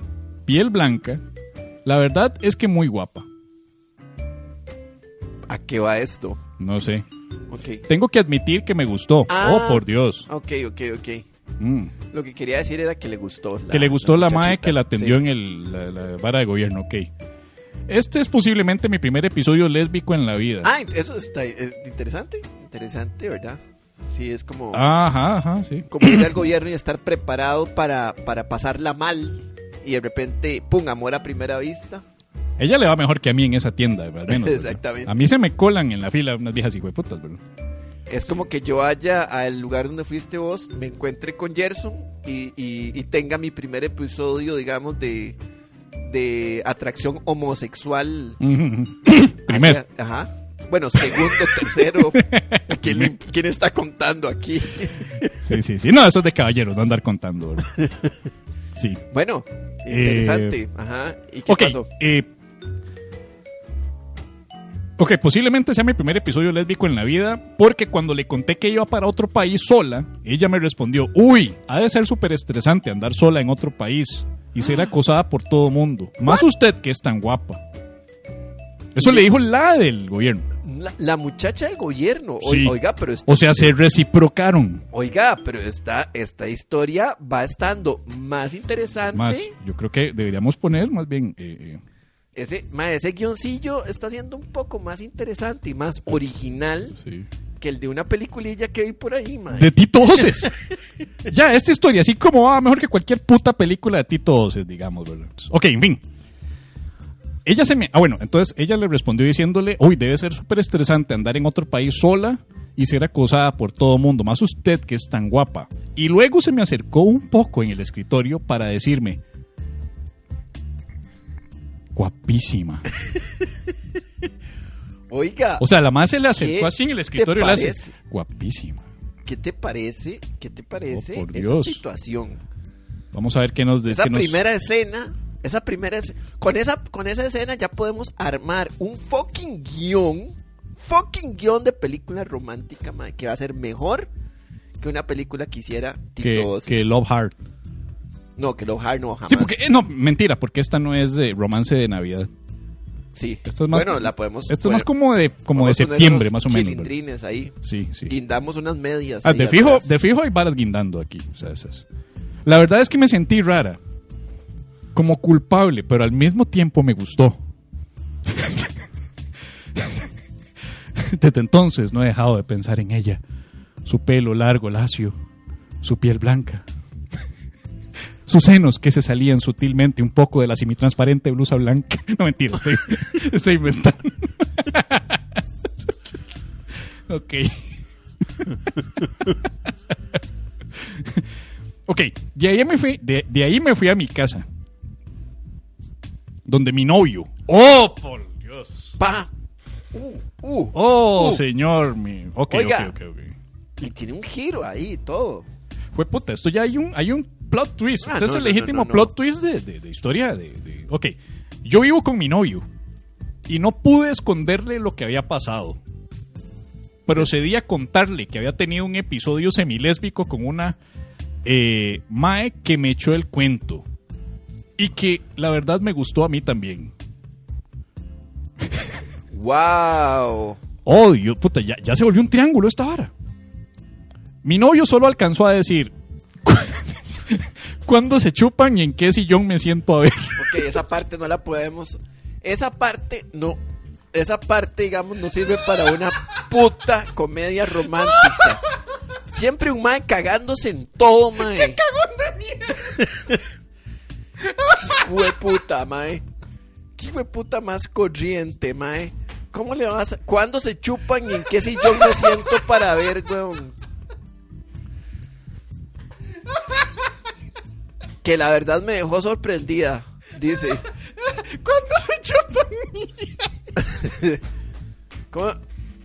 A: piel blanca. La verdad es que muy guapa.
B: ¿A qué va esto?
A: No sé. Tengo que admitir que me gustó.
B: Ah.
A: Oh, por Dios.
B: Ok, ok, ok.
A: Mm.
B: Lo que quería decir era que le gustó.
A: que le gustó la, mae
B: muchachita.
A: que la atendió
B: Sí.
A: en el, la, la vara de gobierno. Ok. Este es posiblemente mi primer episodio lésbico en la vida.
B: Ah, eso está eh, interesante. Interesante, ¿verdad? Sí, es como,
A: Ajá, ajá, sí.
B: como ir al <clears throat> gobierno y estar preparado para, para pasarla mal. Y de repente, pum, amor a primera vista.
A: Ella le va mejor que a mí en esa tienda, al menos. ¿verdad? <laughs>
B: Exactamente.
A: A mí se me colan en la fila unas viejas hijueputas, ¿verdad?
B: Es como que yo vaya al lugar donde fuiste vos, me encuentre con Gerson y, y- y tenga mi primer episodio, digamos, de, de atracción homosexual. <coughs>
A: Primero.
B: ajá. Bueno, segundo, tercero. <laughs> ¿Quién, quién está contando aquí?
A: Sí, sí, sí. No, eso es de caballeros, no andar contando, ¿verdad? <laughs> Sí.
B: Bueno, interesante. Ajá. ¿Y qué
A: ok.
B: pasó?
A: eh, ok, posiblemente sea mi primer episodio lésbico en la vida, porque cuando le conté que iba para otro país sola, ella me respondió, uy, ha de ser súper estresante andar sola en otro país y ser acosada por todo mundo. Más usted que es tan guapa. Eso le dijo la del gobierno.
B: La, la muchacha del gobierno. O-
A: Sí.
B: Oiga, pero esto-
A: O sea, se reciprocaron.
B: Oiga, pero esta, esta historia va estando más interesante.
A: Más, yo creo que deberíamos poner más bien... eh, eh,
B: Ese, ma, ese guioncillo está siendo un poco más interesante y más original
A: sí.
B: que el de una peliculilla que vi por ahí, ma.
A: De Tito Oces. <laughs> ya, esta historia, así como va mejor que cualquier puta película de Tito Oces, digamos, ¿verdad? Ok, en fin. Ella se me. Ah, bueno, entonces ella le respondió diciéndole: Uy, debe ser súper estresante andar en otro país sola y ser acosada por todo mundo, más usted que es tan guapa. Y luego se me acercó un poco en el escritorio para decirme: Guapísima. <laughs>
B: Oiga,
A: O sea, la más se le acercó
B: ¿Qué
A: así en el escritorio y le hace:
B: parece?
A: Guapísima.
B: ¿qué te parece? ¿Qué te parece
A: Oh, por
B: esa
A: Dios.
B: situación?
A: Vamos a ver qué nos.
B: Esa
A: qué nos-
B: primera escena, esa primera es- con esa con esa escena ya podemos armar un fucking guion, fucking guion de película romántica, que va a ser mejor que una película que hiciera Tito
A: que, Love Heart.
B: No, que Love Hard no jamás.
A: Sí, porque, eh, no, mentira, porque esta no es de romance de Navidad.
B: Sí.
A: Esto es más,
B: bueno, la podemos
A: Esto es más como de, como de septiembre, más o menos. ¿verdad?
B: chilindrines ahí.
A: Sí, sí.
B: Guindamos unas medias.
A: Ah, de, fijo,
B: atrás.
A: de fijo hay varas guindando aquí. O sea, esas- La verdad es que me sentí rara. Como culpable, pero al mismo tiempo me gustó. Desde entonces no he dejado de pensar en ella. Su pelo largo, lacio, su piel blanca. Sus senos que se salían sutilmente un poco de la semitransparente blusa blanca. No, mentira, estoy, estoy inventando. ok. ok, de ahí me fui, de, de ahí me fui a mi casa. Donde mi novio. ¡Oh, por Dios!
B: Pa. Uh, uh.
A: ¡Oh,
B: Uh.
A: señor! Mi... Ok,
B: Oiga.
A: ok, ok, ok.
B: Y tiene un giro ahí y todo.
A: Fue puta, esto ya hay un, hay un plot twist.
B: Ah,
A: este es el
B: no,
A: legítimo
B: no, no, no.
A: plot twist de, de- de historia de, de- Ok, yo vivo con mi novio y no pude esconderle lo que había pasado. Procedí a contarle que había tenido un episodio semilésbico con una eh, Mae que me echó el cuento. Y que la verdad me gustó a mí también.
B: ¡Wow!
A: Oh, Dios, puta, ya, ya se volvió un triángulo esta vara. Mi novio solo alcanzó a decir <laughs> cuándo se chupan y en qué sillón me siento a ver.
B: Ok, esa parte no la podemos. Esa parte no. Esa parte, digamos, no sirve para una puta comedia romántica. Siempre un mae cagándose en todo, <laughs> mae. ¡Qué cagón de mierda! ¡Qué puta, mae! ¿Qué puta más corriente, mae? ¿Cómo le vas a.? ¿Cuándo se chupan y en qué sillón me siento para ver, weón? Que la verdad me dejó sorprendida, dice.
A: ¿Cuándo se chupan? <laughs>
B: ¿Cómo?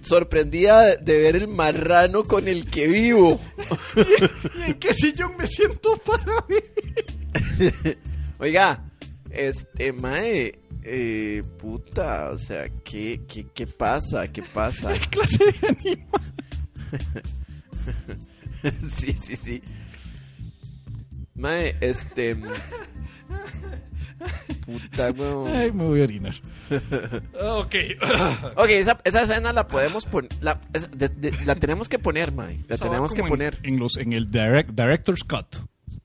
B: Sorprendida de, ver el marrano con el que vivo. <laughs>
A: ¿Y en qué sillón me siento para ver? <laughs>
B: Oiga, este, mae, eh, puta, o sea, ¿qué, qué, qué pasa? ¿Qué pasa? <laughs>
A: ¿Qué clase de animal? <laughs>
B: sí, sí, sí. Mae, este... Puta, weón.
A: Ay, me voy a orinar. <laughs> ok. <coughs>
B: Ok, esa, esa escena la podemos poner, la, la tenemos que poner, mae. La
A: Esa
B: tenemos que
A: como en-
B: poner.
A: En, los, en el direct, Director's Cut.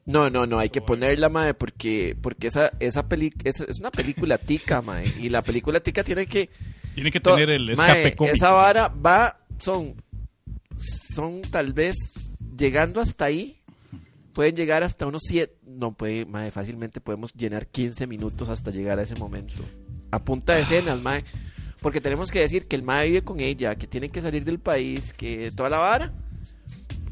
B: No, no, no, hay que ponerla, mae, porque, porque esa, esa peli, es, es una película tica, mae. Y la película tica tiene que...
A: Tiene que tener el escape
B: mae,
A: cómico.
B: Esa vara va, son, son tal vez, llegando hasta ahí, pueden llegar hasta unos 7, no puede, mae, fácilmente podemos llenar 15 minutos hasta llegar a ese momento. A punta de escenas, mae. Porque tenemos que decir que el mae vive con ella, que tiene que salir del país, que toda la vara.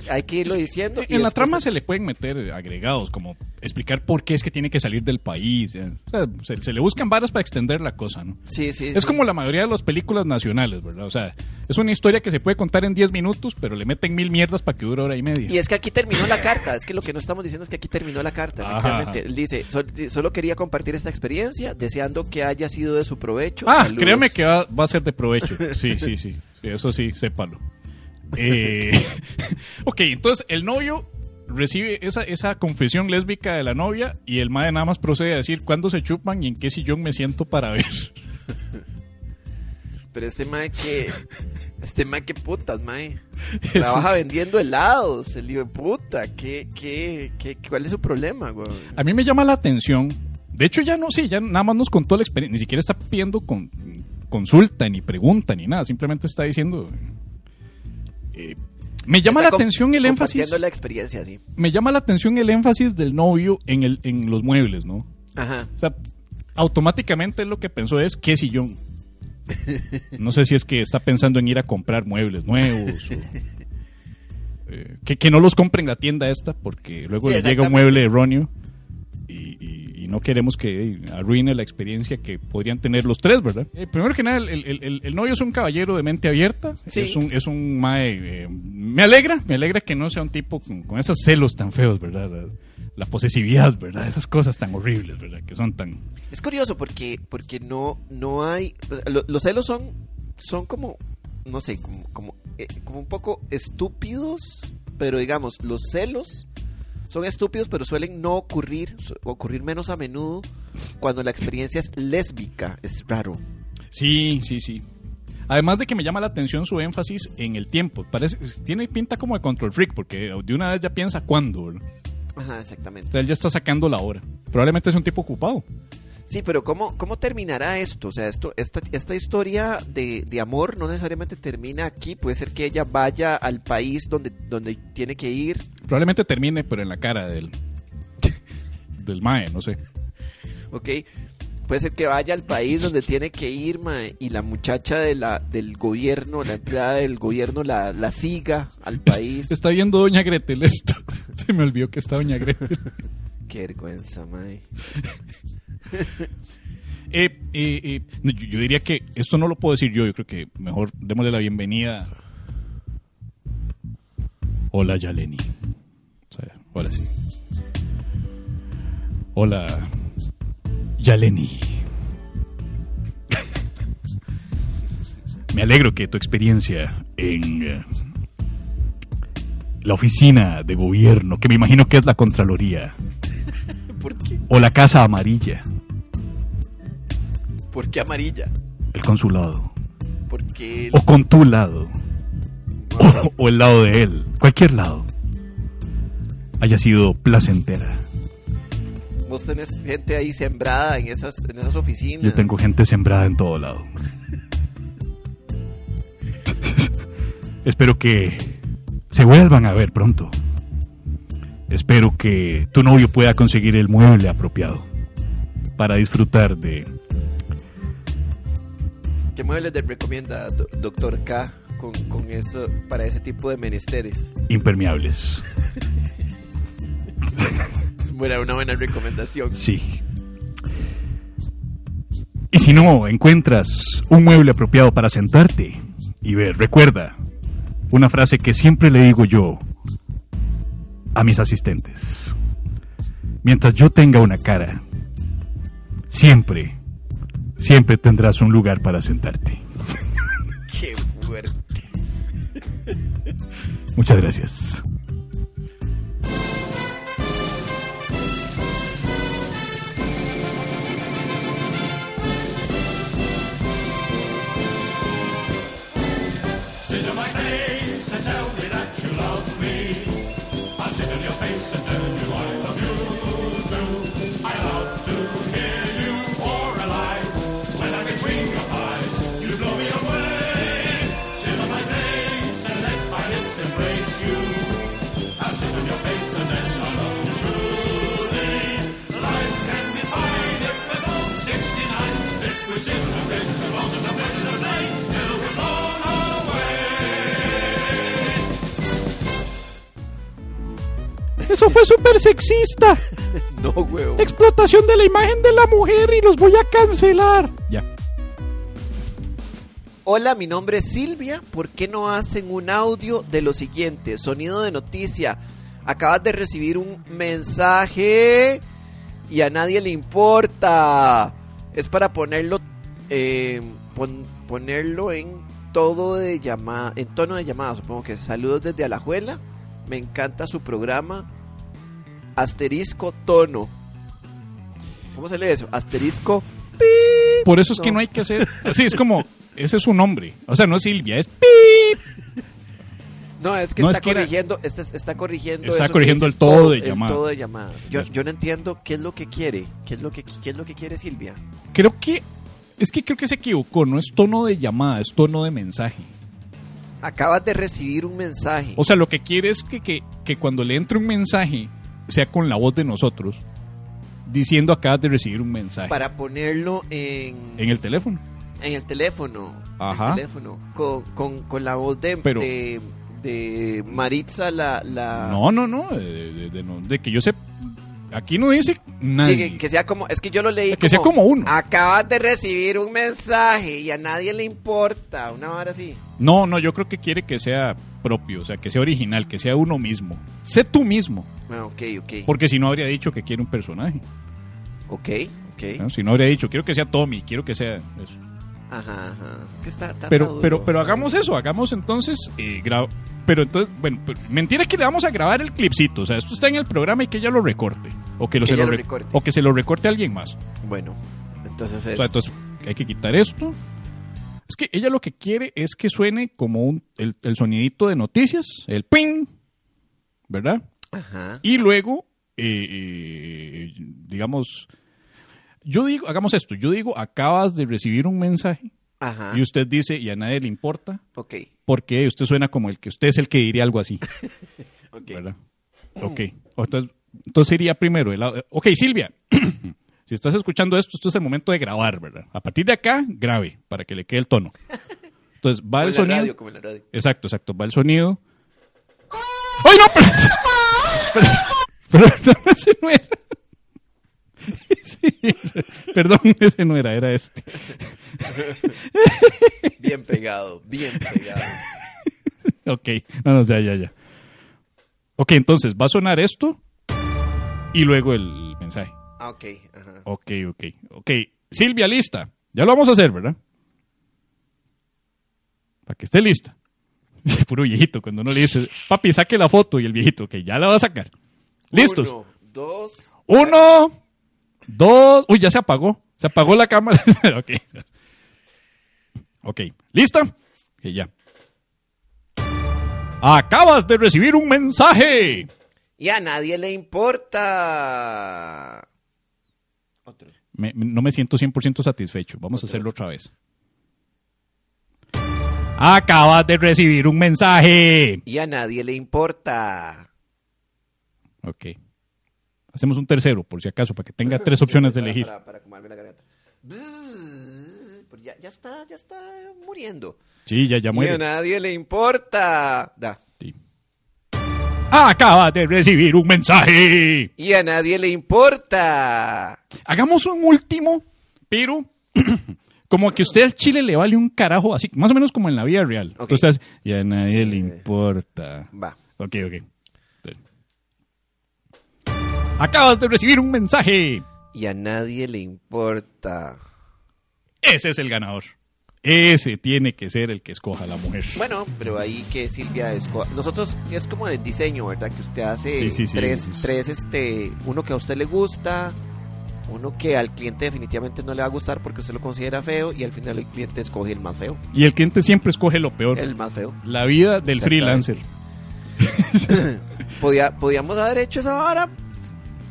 B: Hay que irlo diciendo. y
A: En la trama se le pueden meter agregados, como explicar por qué es que tiene que salir del país. O sea, se, se le buscan varas para extender la cosa, ¿no?
B: Sí, sí,
A: Es
B: sí.
A: como la mayoría de las películas nacionales, ¿verdad? O sea, es una historia que se puede contar en 10 minutos, pero le meten mil mierdas para que dure hora y media.
B: Y es que aquí terminó la carta. Es que lo que no estamos diciendo es que aquí terminó la carta. Efectivamente. Él dice: "Sol- solo quería compartir esta experiencia, deseando que haya sido de su provecho.
A: Ah,
B: Saludos".
A: créeme que va, va a ser de provecho. Sí, sí, sí. Sí, eso sí, sépalo. Eh, <laughs> ok, entonces el novio recibe esa, esa confesión lésbica de la novia y el mae nada más procede a decir cuándo se chupan y en qué sillón me siento para ver. <laughs>
B: Pero este mae que. Este mae que putas, mae. <laughs> Trabaja vendiendo helados. El hijo de puta. ¿Qué, qué, qué, ¿Cuál es su problema, güey?
A: A mí me llama la atención. De hecho, ya no, sí, ya nada más nos contó la experiencia. Ni siquiera está pidiendo con, consulta, ni pregunta, ni nada. Simplemente está diciendo. Eh, me llama la
B: Está
A: atención el énfasis.
B: la experiencia, sí.
A: Me llama la atención el énfasis del novio en, el, en los muebles, ¿no?
B: Ajá.
A: O sea, automáticamente lo que pensó es qué sillón. <laughs> No sé si es que está pensando en ir a comprar muebles nuevos o, eh, que, que no los compre en la tienda esta porque luego
B: Sí,
A: le llega un mueble erróneo y, no queremos que arruine la experiencia que podrían tener los tres, ¿verdad? Eh, primero que nada, el, el- el- el novio es un caballero de mente abierta,
B: Sí.
A: es un, es un mae, eh, me alegra, me alegra que no sea un tipo con, con esos celos tan feos, ¿verdad? La, la posesividad, ¿verdad? Esas cosas tan horribles, ¿verdad? Que son tan...
B: Es curioso porque, porque no, no hay. lo- los celos son, son como. No sé, como, como, eh, como un poco estúpidos. Pero digamos, los celos son estúpidos, pero suelen no ocurrir, ocurrir menos a menudo cuando la experiencia es lésbica. Es raro.
A: Sí, sí, sí. Además de que me llama la atención su énfasis en el tiempo. Parece, tiene pinta como de control freak, porque de una vez ya piensa cuándo.
B: Ajá,
A: O
B: exactamente.
A: sea, él ya está sacando la hora. Probablemente es un tipo ocupado.
B: Sí, pero ¿cómo, cómo terminará esto? O sea, esto, esta, esta historia de, de amor no necesariamente termina aquí. Puede ser que ella vaya al país donde, donde tiene que ir.
A: Probablemente termine, pero en la cara del, <laughs> del Mae, no sé.
B: ¿ok? puede ser que vaya al país donde tiene que ir, mae, y la muchacha de la, del gobierno, la empleada del gobierno la, la siga al país.
A: Está viendo Doña Gretel esto. <laughs> Se me olvidó que está Doña Gretel. <laughs>
B: Qué vergüenza, mae. <laughs>
A: Eh, eh, eh, yo diría que esto no lo puedo decir yo. Yo creo que mejor démosle la bienvenida. Hola, Yaleni. O sea, ahora sí. Hola, Yaleni. Me alegro que tu experiencia en eh, la oficina de gobierno, que me imagino que es la Contraloría,
B: ¿Por qué?
A: o la Casa Amarilla,
B: ¿Por qué amarilla?
A: el consulado,
B: ¿Por qué el-
A: o con tu lado, o, o el lado de él, cualquier lado, haya sido placentera.
B: vos tenés gente ahí sembrada en esas, en esas oficinas?
A: Yo tengo gente sembrada en todo lado. <laughs> Espero que se vuelvan a ver pronto. Espero que tu novio pueda conseguir el mueble apropiado para disfrutar de...
B: ¿Qué muebles le recomienda do- doctor K con, con eso, para ese tipo de menesteres?
A: impermeables. <laughs>
B: Es buena, una buena recomendación.
A: Sí. Y si no encuentras un mueble apropiado para sentarte y ver, recuerda una frase que siempre le digo yo a mis asistentes. Mientras yo tenga una cara, siempre, siempre tendrás un lugar para sentarte. <laughs>
B: Qué fuerte.
A: Muchas gracias. Eso fue súper sexista. <laughs>
B: No, huevo.
A: Explotación de la imagen de la mujer y los voy a cancelar. Ya.
B: Hola, mi nombre es Silvia. ¿Por qué no hacen un audio de lo siguiente? Sonido de noticia. Acabas de recibir un mensaje y a nadie le importa. Es para ponerlo, eh, pon- ponerlo en todo de llamada, en tono de llamada, supongo que. Saludos desde Alajuela. Me encanta su programa. Asterisco tono. ¿Cómo se lee eso? Asterisco. pi.
A: Por eso es que
B: No.
A: no hay que hacer. Sí, es como. Ese es su nombre. O sea, no es Silvia, es Pip.
B: No, es que
A: No,
B: está
A: es que era-
B: corrigiendo, este- está corrigiendo
A: Está
B: eso
A: corrigiendo el todo de llamada.
B: El todo de. Yo, yo no entiendo qué es lo que quiere. ¿Qué es lo que, qué es lo que quiere Silvia?
A: Creo que. Es que creo que se equivocó. No es tono de llamada, es tono de mensaje.
B: Acabas de recibir un mensaje.
A: O sea, lo que quiere es que, que, que cuando le entre un mensaje sea con la voz de nosotros diciendo acabas de recibir un mensaje
B: para ponerlo en,
A: en el teléfono.
B: en el teléfono.
A: Ajá.
B: El teléfono. Con, con, con la voz de,
A: Pero-
B: de, de Maritza, la. la...
A: No, no, no. De, no, de que yo sé. Aquí no dice
B: Sí,
A: nadie.
B: que, que sea como. Es que yo lo leí.
A: Que sea como uno.
B: Acabas de recibir un mensaje y a nadie le importa. Una hora así.
A: No, no, yo creo que quiere que sea propio, o sea, que sea original, que sea uno mismo. Sé tú mismo,
B: Ah, ok, ok.
A: porque si no habría dicho que quiere un personaje.
B: Ok, ok.
A: ¿no? Si no habría dicho, quiero que sea Tommy, quiero que sea eso.
B: Ajá, ajá. Que está- está-
A: Pero, pero, pero hagamos eso, hagamos entonces, eh, gra- pero entonces, bueno, pero- mentira es que le vamos a grabar el clipcito, o sea, esto está en el programa y que ella lo recorte, o que, lo
B: Que
A: se lo
B: lo
A: re-
B: recorte.
A: o que se lo recorte a alguien más.
B: Bueno, entonces es.
A: O sea, entonces hay que quitar esto. Es que ella lo que quiere es que suene como un, el, el sonidito de noticias, el ping, ¿verdad?
B: Ajá.
A: Y luego, eh, eh, digamos, yo digo, hagamos esto, yo digo, acabas de recibir un mensaje
B: Ajá.
A: y usted dice y a nadie le importa,
B: Ok.
A: porque usted suena como el que usted es el que diría algo así, <laughs>
B: Ok.
A: ¿verdad? Ok, entonces, entonces iría primero, el ok, Silvia, <clears throat> Si estás escuchando esto, esto es el momento de grabar, ¿verdad? A partir de acá, grabe, para que le quede el tono. Entonces va
B: Como
A: el
B: en la
A: sonido.
B: radio, como en la radio.
A: Exacto, exacto. Va el sonido. ¡Ay, no! <laughs> Pero, pero, pero ese no era. Sí, ese- perdón, ese no era, era este.
B: Bien pegado, bien pegado.
A: Ok, no, no, ya, ya, ya. Ok, entonces va a sonar esto y luego el mensaje.
B: Ah, ok, ajá.
A: Ok, ok, ok. Silvia, lista. Ya lo vamos a hacer, ¿verdad? Para que esté lista. <laughs> Puro viejito, cuando uno le dice, papi, saque la foto y el viejito, ok, ya la va a sacar. ¿Listos?
B: Uno, dos.
A: Uno, dos. Uy, ya se apagó. Se apagó la cámara. <laughs> ok. Ok. ¿Lista? Ok, ya. Acabas de recibir un mensaje.
B: Y a nadie le importa. Otro.
A: Me- no me siento 100% satisfecho. Vamos a hacerlo otra vez. Acabas de recibir un mensaje.
B: Y a nadie le importa.
A: Ok. Hacemos un tercero, por si acaso, para que tenga tres opciones de <laughs> elegir.
B: Para, para comerme la garganta. Pero Ya, ya está, ya está muriendo.
A: Sí, ya, ya
B: Y a
A: muere.
B: nadie le importa. Da.
A: Sí. Acabas de recibir un mensaje.
B: Y a nadie le importa.
A: Hagamos un último, pero <clears throat> como que a usted al chile le vale un carajo, así, más o menos como en la vida real.
B: Ok.
A: Entonces, y a nadie le importa.
B: Va.
A: Ok, ok. Acabas de recibir un mensaje.
B: Y a nadie le importa.
A: Ese es el ganador. Ese tiene que ser el que escoja la mujer.
B: Bueno, pero ahí que Silvia esco- Nosotros es como el diseño, ¿verdad? Que usted hace
A: Sí, sí, sí.
B: tres, tres, este, uno que a usted le gusta, uno que al cliente definitivamente no le va a gustar porque usted lo considera feo y al final el cliente escoge el más feo.
A: Y el cliente siempre escoge lo peor.
B: El más feo.
A: La vida del freelancer. <laughs>
B: Podía, podíamos haber hecho esa vara.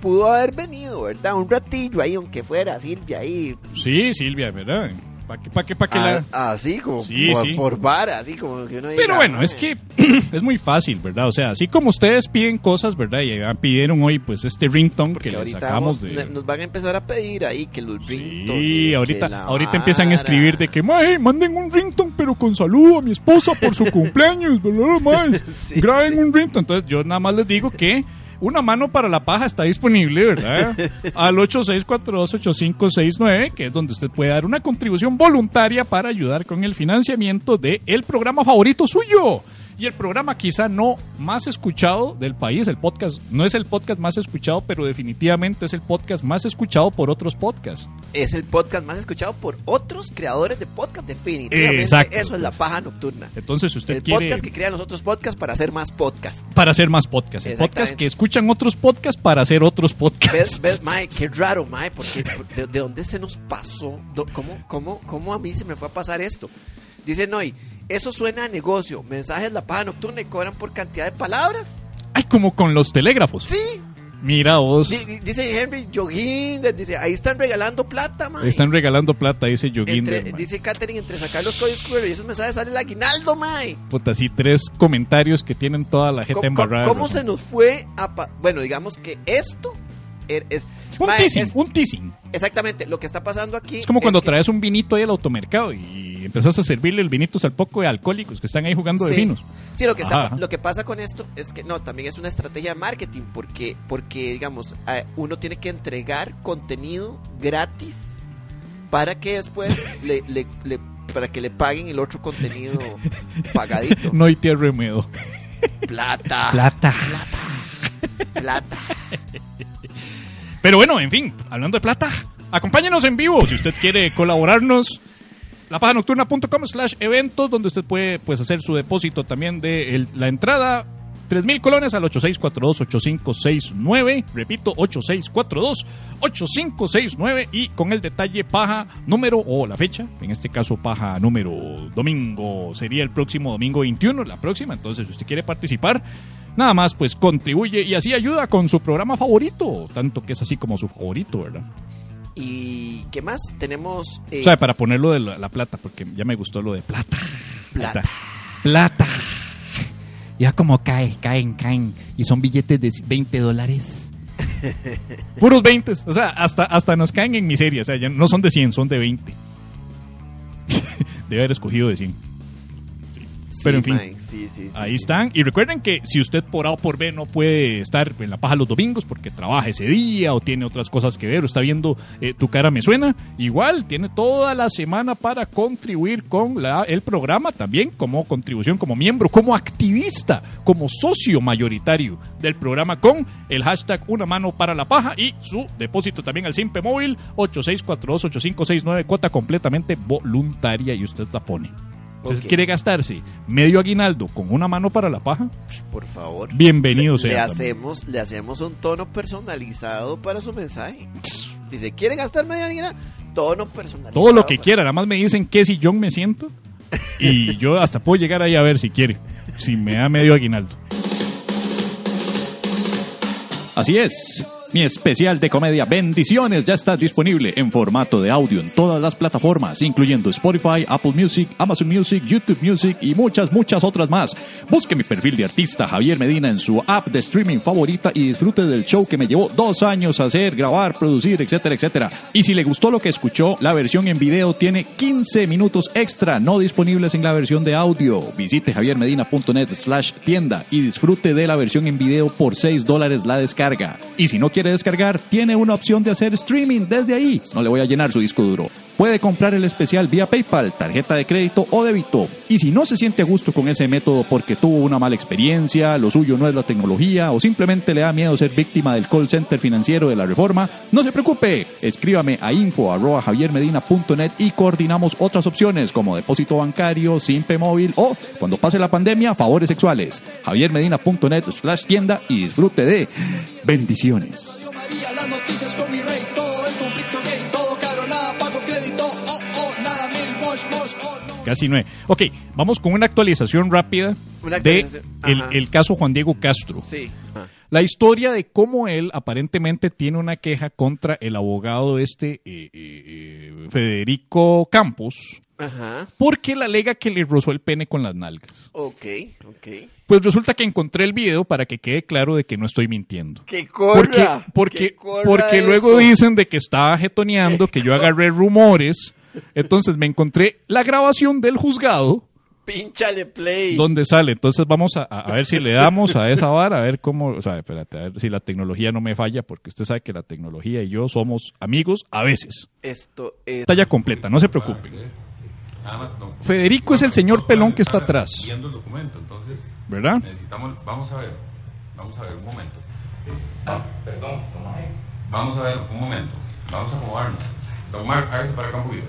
B: Pudo haber venido, ¿verdad? Un ratillo ahí, aunque fuera Silvia ahí.
A: Sí, Silvia, ¿verdad? ¿Para qué, pa' qué, pa' qué la-
B: Ah, Así como
A: Sí,
B: por,
A: sí.
B: por vara, así como que uno
A: Pero
B: diga,
A: bueno,
B: "Ay".
A: es que <clears throat> es muy fácil, ¿verdad? O sea, así como ustedes piden cosas, ¿verdad? Y ya pidieron hoy, pues, este ringtone
B: Porque
A: que le sacamos
B: vamos-
A: de...
B: nos van a empezar a pedir ahí que los ringtones,
A: Sí,
B: que
A: ahorita,
B: la
A: ahorita empiezan a escribir de que, mae, manden un ringtone, pero con saludo a mi esposa por su <laughs> cumpleaños, ¿verdad, mae?
B: Sí,
A: Graben un ringtone. Entonces, yo nada más les digo que una mano para la paja está disponible, ¿verdad? <laughs> Al 86428569, que es donde usted puede dar una contribución voluntaria para ayudar con el financiamiento del el programa favorito suyo. Y el programa quizá no más escuchado del país, el podcast no es el podcast más escuchado, pero definitivamente es el podcast más escuchado por otros podcasts.
B: Es el podcast más escuchado por otros creadores de podcast, definitivamente.
A: Exacto.
B: Eso es la paja nocturna.
A: Entonces, si usted
B: El
A: quiere
B: podcast que crean los otros podcasts para hacer más podcasts.
A: para hacer más podcasts, el podcast que escuchan otros podcasts para hacer otros
B: ¿Ves,
A: podcasts.
B: ves, Mae? Qué raro, Mae, porque de, de dónde se nos pasó? ¿Cómo, cómo, ¿Cómo a mí se me fue a pasar esto? Dicen hoy, eso suena a negocio. Mensajes la paja nocturna y cobran por cantidad de palabras.
A: Ay, como con los telégrafos.
B: Sí.
A: Mira vos,
B: Di- di- Dice Henry Joginder, dice, ahí están regalando plata, Mae.
A: están regalando plata, dice Joginder. man.
B: dice Katherine, entre sacar los códigos QR y esos mensajes sale el aguinaldo, Mae.
A: Puta, así tres comentarios que tienen toda la gente
B: ¿Cómo,
A: embarrada.
B: cómo
A: ¿no?
B: se nos fue a... Bueno, digamos que esto er- es...
A: Un
B: Mae,
A: teasing,
B: es-
A: un teasing.
B: Exactamente, lo que está pasando aquí...
A: Es como cuando
B: que-
A: traes un vinito ahí al automercado y empezás a servirle el vinito al poco de alcohólicos que están ahí jugando de
B: Sí.
A: vinos.
B: Sí, lo que, está, lo que pasa con esto es que no, también es una estrategia de marketing porque, porque digamos, uno tiene que entregar contenido gratis para que después <laughs> le, le- le- para que le paguen el otro contenido pagadito. <laughs>
A: No hay tierra remedio.
B: Plata,
A: Plata.
B: plata.
A: Pero bueno, en fin, hablando de plata, acompáñenos en vivo si usted quiere colaborarnos. lapajanocturna.com slash eventos, donde usted puede pues, hacer su depósito también de la entrada. 3.000 colones al 8642-8569. Repito, 8642-8569. Y con el detalle paja número o la fecha. En este caso, paja número domingo. Sería el próximo domingo 21, la próxima. Entonces, si usted quiere participar, nada más pues contribuye y así ayuda con su programa favorito. Tanto que es así como su favorito, ¿verdad?
B: ¿Y qué más? Tenemos... eh,
A: O sea, para ponerlo de la, la plata, porque ya me gustó lo de plata.
B: plata.
A: Plata. Ya como cae, caen, caen. Y son billetes de 20 dólares. <laughs> Puros 20. O sea, hasta, hasta nos caen en miseria. O sea, ya no son de 100, son de 20. <laughs> Debe haber escogido de 100. Pero, en fin.
B: mae, sí, sí, sí,
A: Ahí
B: sí.
A: están. Y recuerden que si usted por A o por B no puede estar en la paja los domingos porque trabaja ese día o tiene otras cosas que ver o está viendo eh, Tu cara me suena, igual tiene toda la semana para contribuir con la- el programa también como contribución, como miembro, como activista, como socio mayoritario del programa con el hashtag Una mano para la paja y su depósito también al Simpe Móvil 86428569, cuota completamente voluntaria y usted la pone. Entonces. ¿quiere gastarse medio aguinaldo con una mano para la paja?
B: Por favor.
A: Bienvenido
B: le,
A: sea.
B: le
A: también.
B: hacemos, le hacemos un tono personalizado para su mensaje. Si se quiere gastar media hora, tono personalizado.
A: Todo lo que quiera, nada más me dicen qué sillón me siento y <laughs> yo hasta puedo llegar ahí a ver si quiere, si me da medio aguinaldo. Así es. Mi especial de comedia Bendiciones ya está disponible en formato de audio en todas las plataformas, incluyendo Spotify, Apple Music, Amazon Music, YouTube Music y muchas, muchas otras más. Busque mi perfil de artista Javier Medina en su app de streaming favorita y disfrute del show que me llevó dos años hacer, grabar, producir, etcétera, etcétera. Y si le gustó lo que escuchó, la versión en video tiene 15 minutos extra no disponibles en la versión de audio. Visite javiermedina.net slash tienda y disfrute de la versión en video por 6 dólares la descarga. Y si no descargar, tiene una opción de hacer streaming desde ahí. No le voy a llenar su disco duro. Puede comprar el especial vía PayPal, tarjeta de crédito o débito. Y si no se siente a gusto con ese método porque tuvo una mala experiencia, lo suyo no es la tecnología o simplemente le da miedo ser víctima del call center financiero de la reforma, no se preocupe. Escríbame a info@javiermedina.net y coordinamos otras opciones como depósito bancario, simpe móvil o cuando pase la pandemia, favores sexuales. javiermedina.net slash tienda y disfrute de bendiciones. Casi nueve. Ok, vamos con una actualización rápida
B: Una
A: de
B: actualización,
A: el,
B: ajá.
A: el caso Juan Diego Castro.
B: Sí.
A: La historia de cómo él aparentemente tiene una queja contra el abogado este eh, eh, eh, Federico Campos
B: Ajá.
A: porque le alega que le rozó el pene con las nalgas.
B: Ok, ok.
A: Pues resulta que encontré el video para que quede claro de que no estoy mintiendo. Porque,
B: corra.
A: porque,
B: que corra
A: porque luego dicen de que estaba jetoneando, que yo agarré rumores. Entonces me encontré la grabación del juzgado
B: Pínchale play.
A: donde sale. Entonces vamos a, a- ver si le damos a esa vara, a ver cómo, o sea, espérate, a ver si la tecnología no me falla, porque usted sabe que la tecnología y yo somos amigos a veces.
B: Esto es.
A: Talla completa, no se preocupen.
E: Más, no.
A: Federico es el señor pelón que está atrás, ¿verdad?
E: necesitamos, vamos a ver, vamos a ver un momento. Ah, perdón, vamos a ver un momento, vamos a acomodarnos. Don Mark, hágase para acá un poquito.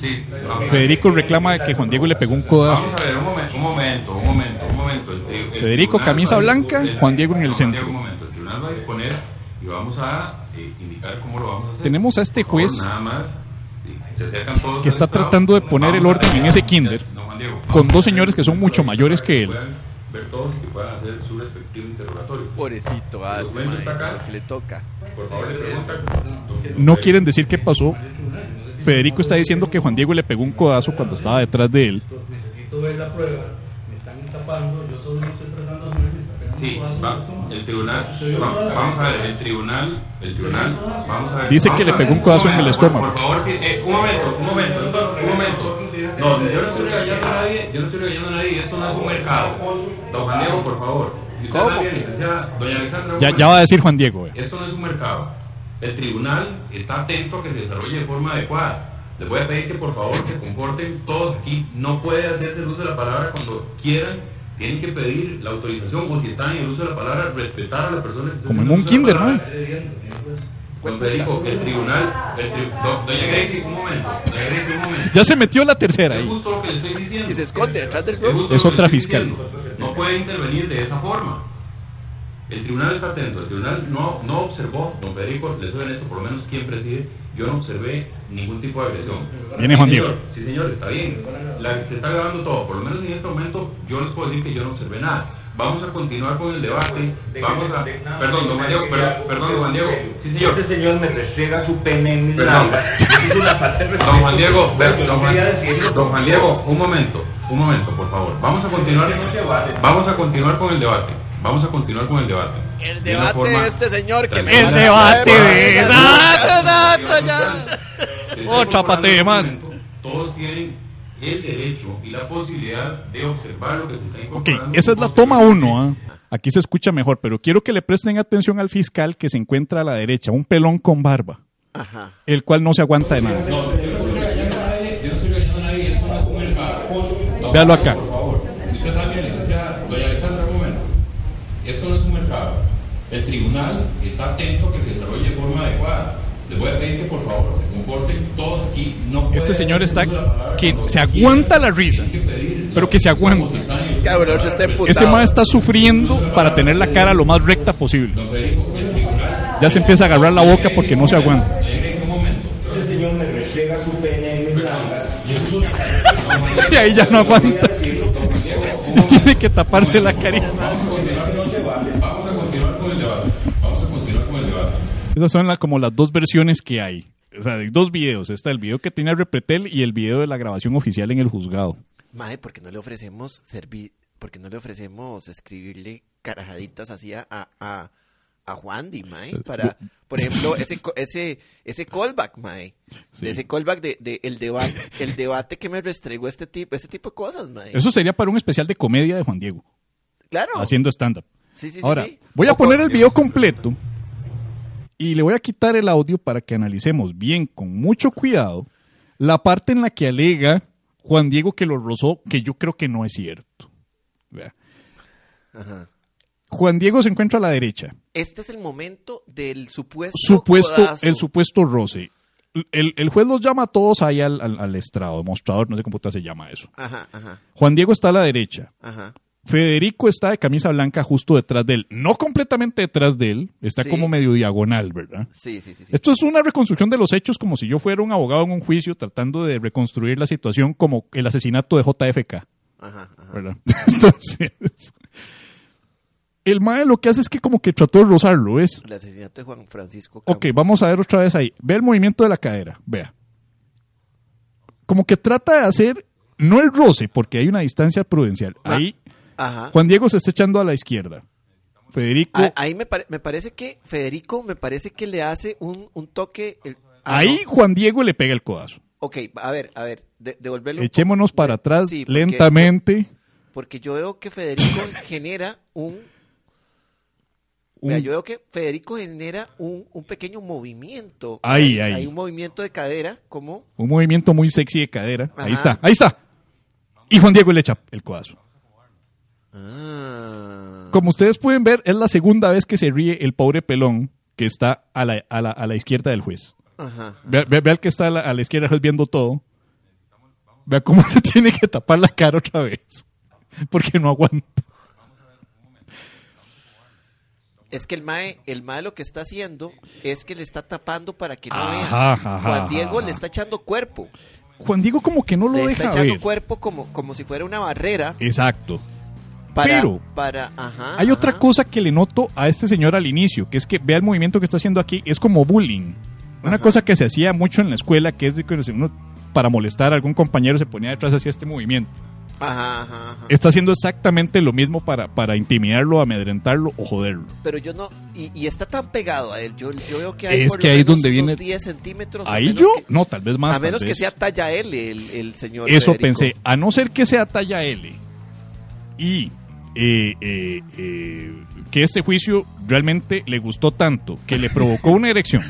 E: Sí, vamos a-
A: Federico reclama que Juan Diego le pegó un codazo.
E: Vamos a ver, un momento, un momento, un momento, un momento. El- el- el
A: Federico, camisa blanca,
E: el-
A: Juan Diego en el centro.
E: Diego, un momento, el tribunal va a disponer y vamos a eh, indicar cómo lo vamos a hacer.
A: Tenemos a este juez que está tratando de poner el orden en ese kinder
E: Don Juan Diego,
A: con dos señores que son mucho mayores que él.
E: puedan ver todos y que puedan hacer su respectivo interrogatorio.
B: Pobrecito, ah, que le toca.
A: No quieren decir qué pasó. Federico está diciendo que Juan Diego le pegó un codazo cuando estaba detrás de él.
E: Sí, va, el tribunal, va- vamos a ver, el tribunal, el tribunal, vamos a ver.
A: Dice que le pegó un codazo en el estómago.
E: Por favor, que- eh, un momento, un momento, un momento. No, yo no estoy regañando a nadie, yo no estoy regañando a nadie, esto no es un mercado. Don Juan Diego, por favor.
B: ¿Cómo
A: Ya, ya va a decir Juan Diego. eh.
E: Esto no es un mercado. El tribunal está atento a que se desarrolle de forma adecuada. Les voy a pedir que por favor se comporten todos aquí. No puede hacerse el uso de la palabra cuando quieran. Tienen que pedir la autorización o si están en el uso de la palabra, respetar a las personas.
A: Como en un kinder. ¿no?
E: Don Federico, el tribunal, el tri- do- Doña Gracie, un momento, Doña Gracie, un momento.
A: Ya se metió la tercera
E: Es
A: ahí.
E: justo lo que le estoy diciendo.
B: Y se esconde detrás del grupo.
A: Es
E: que
A: otra fiscal.
E: diciendo. No puede intervenir de esa forma. El tribunal está atento. El tribunal no, no observó, don Federico, le soy honesto, por lo menos quien preside, yo no observé ningún tipo de agresión.
A: Viene Juan Diego.
E: Sí, señor, está bien. La- se está grabando todo. Por lo menos en este momento yo les puedo decir que yo no observé nada. Vamos a continuar con el debate.
F: De-
E: Vamos a.
F: de-
E: Perdón, don Juan Diego,
F: de-
E: perdón,
F: de-
E: perdón, don Juan Diego. Sí, señor.
F: Este señor me restrega su pene en mis
E: Perdón.
F: de. <laughs>
E: Don Juan Diego, don Juan, don Juan Diego, un momento, un momento, por favor. Vamos a continuar, vamos a continuar con el debate. Vamos a continuar con el debate.
B: El
E: De
B: debate
E: forma-
B: de este señor que me
E: El
A: debate de- Exacto, exacto, ya. Otra de más.
E: El derecho y la posibilidad de observar lo que se está
A: Ok,
E: incorporando.
A: esa es la toma uno. ¿ah? Aquí se escucha mejor, pero quiero que le presten atención al fiscal que se encuentra a la derecha, un pelón con barba,
B: Ajá.
A: el cual no se aguanta de nada.
E: No, yo no estoy regañando a nadie, yo no estoy regañando a nadie, esto no es un mercado.
A: Véalo acá.
E: Por favor, usted también, licenciada, doña Alexandra, un momento. Esto no es un mercado. El tribunal está atento a que se desarrolle de forma adecuada. Les voy a pedir que por favor se comporten todos aquí. No puede
A: Este señor está que se aguanta la risa, pero que se
B: Cabrón, emputado.
A: Ese ma está sufriendo para tener la cara lo más recta posible. Ya se empieza a agarrar la boca porque no se aguanta.
F: Este señor me su pene en mis nalgas. Y <laughs>
A: ahí ya no aguanta. <laughs> Tiene que taparse la carita.
E: Vamos a continuar con el debate. Vamos a continuar con el debate.
A: Esas son la- como las dos versiones que hay. O sea, hay dos videos. Está el video que tiene Repretel y el video de la grabación oficial en el juzgado.
B: Mae, ¿por qué no le ofrecemos servir, por qué no le ofrecemos escribirle carajaditas así a, a, a Juan Di, mae? Para, por ejemplo, ese, ese, ese callback, mae.
A: Sí.
B: De ese callback de, de el debate, el debate que me restregó este tipo, ese tipo de cosas, mae.
A: Eso sería para un especial de comedia de Juan Diego,
B: claro.
A: haciendo stand-up.
B: Sí, sí, sí,
A: Ahora, voy a poner el video completo y le voy a quitar el audio para que analicemos bien, con mucho cuidado, la parte en la que alega Juan Diego que lo rozó, que yo creo que no es cierto. Vea.
B: Ajá.
A: Juan Diego se encuentra a la derecha.
B: Este es el momento del supuesto
A: Supuesto,
B: codazo.
A: el supuesto roce. El, el juez los llama a todos ahí al, al- al estrado, mostrador, no sé cómo se llama eso.
B: Ajá, ajá,
A: Juan Diego está a la derecha.
B: ajá.
A: Federico está de camisa blanca justo detrás de él. No completamente detrás de él, está
B: Sí.
A: como medio diagonal, ¿verdad?
B: Sí, sí, sí. sí.
A: Esto es una reconstrucción de los hechos como si yo fuera un abogado en un juicio tratando de reconstruir la situación como el asesinato de JFK,
B: Ajá, ajá.
A: ¿verdad? <laughs> Entonces, el mae lo que hace es que como que trató de rozarlo, ¿ves?
B: El asesinato de Juan Francisco
A: Ok,
B: Campos.
A: vamos a ver otra vez ahí. Ve el movimiento de la cadera, vea. Como que trata de hacer, no el roce, porque hay una distancia prudencial.
B: Ah.
A: Ahí
B: Ajá.
A: Juan Diego se está echando a la izquierda. Federico,
B: Ah, Ahí me, pare- me parece que Federico me parece que le hace un, un toque. el- ah,
A: ahí
B: no.
A: Juan Diego le pega el codazo.
B: Ok, a ver, a ver, de, devolverlo.
A: Echémonos
B: poco.
A: para atrás
B: Sí, porque-
A: lentamente.
B: Porque yo veo que Federico <laughs> genera un. Vea,
A: Un-
B: yo veo que Federico genera un, un pequeño movimiento.
A: Ahí,
B: Hay-
A: ahí.
B: Hay un movimiento de cadera, como.
A: Un movimiento muy sexy de cadera. Ahí está, ahí está. Y Juan Diego le echa el codazo.
B: Ah.
A: Como ustedes pueden ver, es la segunda vez que se ríe el pobre pelón que está a la, a la- a la izquierda del juez.
B: Ajá.
A: Vea, vea- vea el que está a la, a la izquierda del juez viendo todo. Vea cómo <laughs> se tiene que tapar la cara otra vez. Porque no aguanta.
B: Es que el mae, el mae lo que está haciendo es que le está tapando para que no
A: Ajá,
B: vea.
A: ajá,
B: Juan Diego
A: ajá.
B: le está echando cuerpo.
A: Juan Diego como que no lo
B: le está
A: deja
B: echando
A: ver.
B: cuerpo como, como si fuera una barrera
A: Exacto.
B: Para,
A: Pero-
B: para, ajá,
A: Hay otra cosa que le noto a este señor al inicio, que es que vea el movimiento que está haciendo aquí, es como bullying. Una
B: Ajá.
A: cosa que se hacía mucho en la escuela, que es de que uno, para molestar a algún compañero se ponía detrás hacia este movimiento.
B: Ajá, ajá, ajá.
A: Está haciendo exactamente lo mismo para, para intimidarlo, amedrentarlo o joderlo.
B: Pero yo no, y, y está tan pegado a él. Yo, yo veo que hay
A: Es
B: por
A: que
B: lo
A: ahí
B: menos
A: donde viene-
B: 10 centímetros.
A: Ahí yo,
B: que-
A: no, tal vez más.
B: a menos que sea talla L el, el señor.
A: Eso
B: Federico.
A: pensé, a no ser que sea talla L y eh, eh, eh, que este juicio realmente le gustó tanto que le provocó una erección.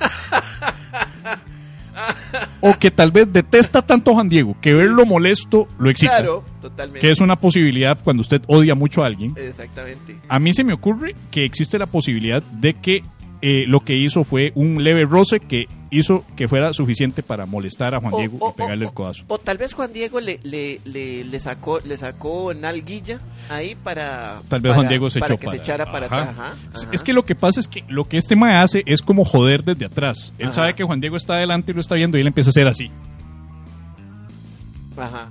A: o que tal vez detesta tanto a Juan Diego que verlo molesto lo excita.
B: Claro, totalmente.
A: Que es una posibilidad cuando usted odia mucho a alguien.
B: Exactamente.
A: A mí se me ocurre que existe la posibilidad de que eh, lo que hizo fue un leve roce que hizo que fuera suficiente para molestar a Juan
B: O-
A: Diego
B: o-
A: y pegarle
B: o-
A: el codazo.
B: O tal vez Juan Diego le, le, le, le sacó le sacó nalguilla ahí para
A: Tal vez
B: para-
A: Juan Diego se
B: para
A: echó
B: que
A: para
B: se echara para
A: Ajá.
B: atrás. Ajá,
A: Es-
B: ajá.
A: Es que lo que pasa es que lo que este mae hace es como joder desde atrás. Él sabe que Juan Diego está adelante y lo está viendo y él empieza a hacer así.
B: Ajá.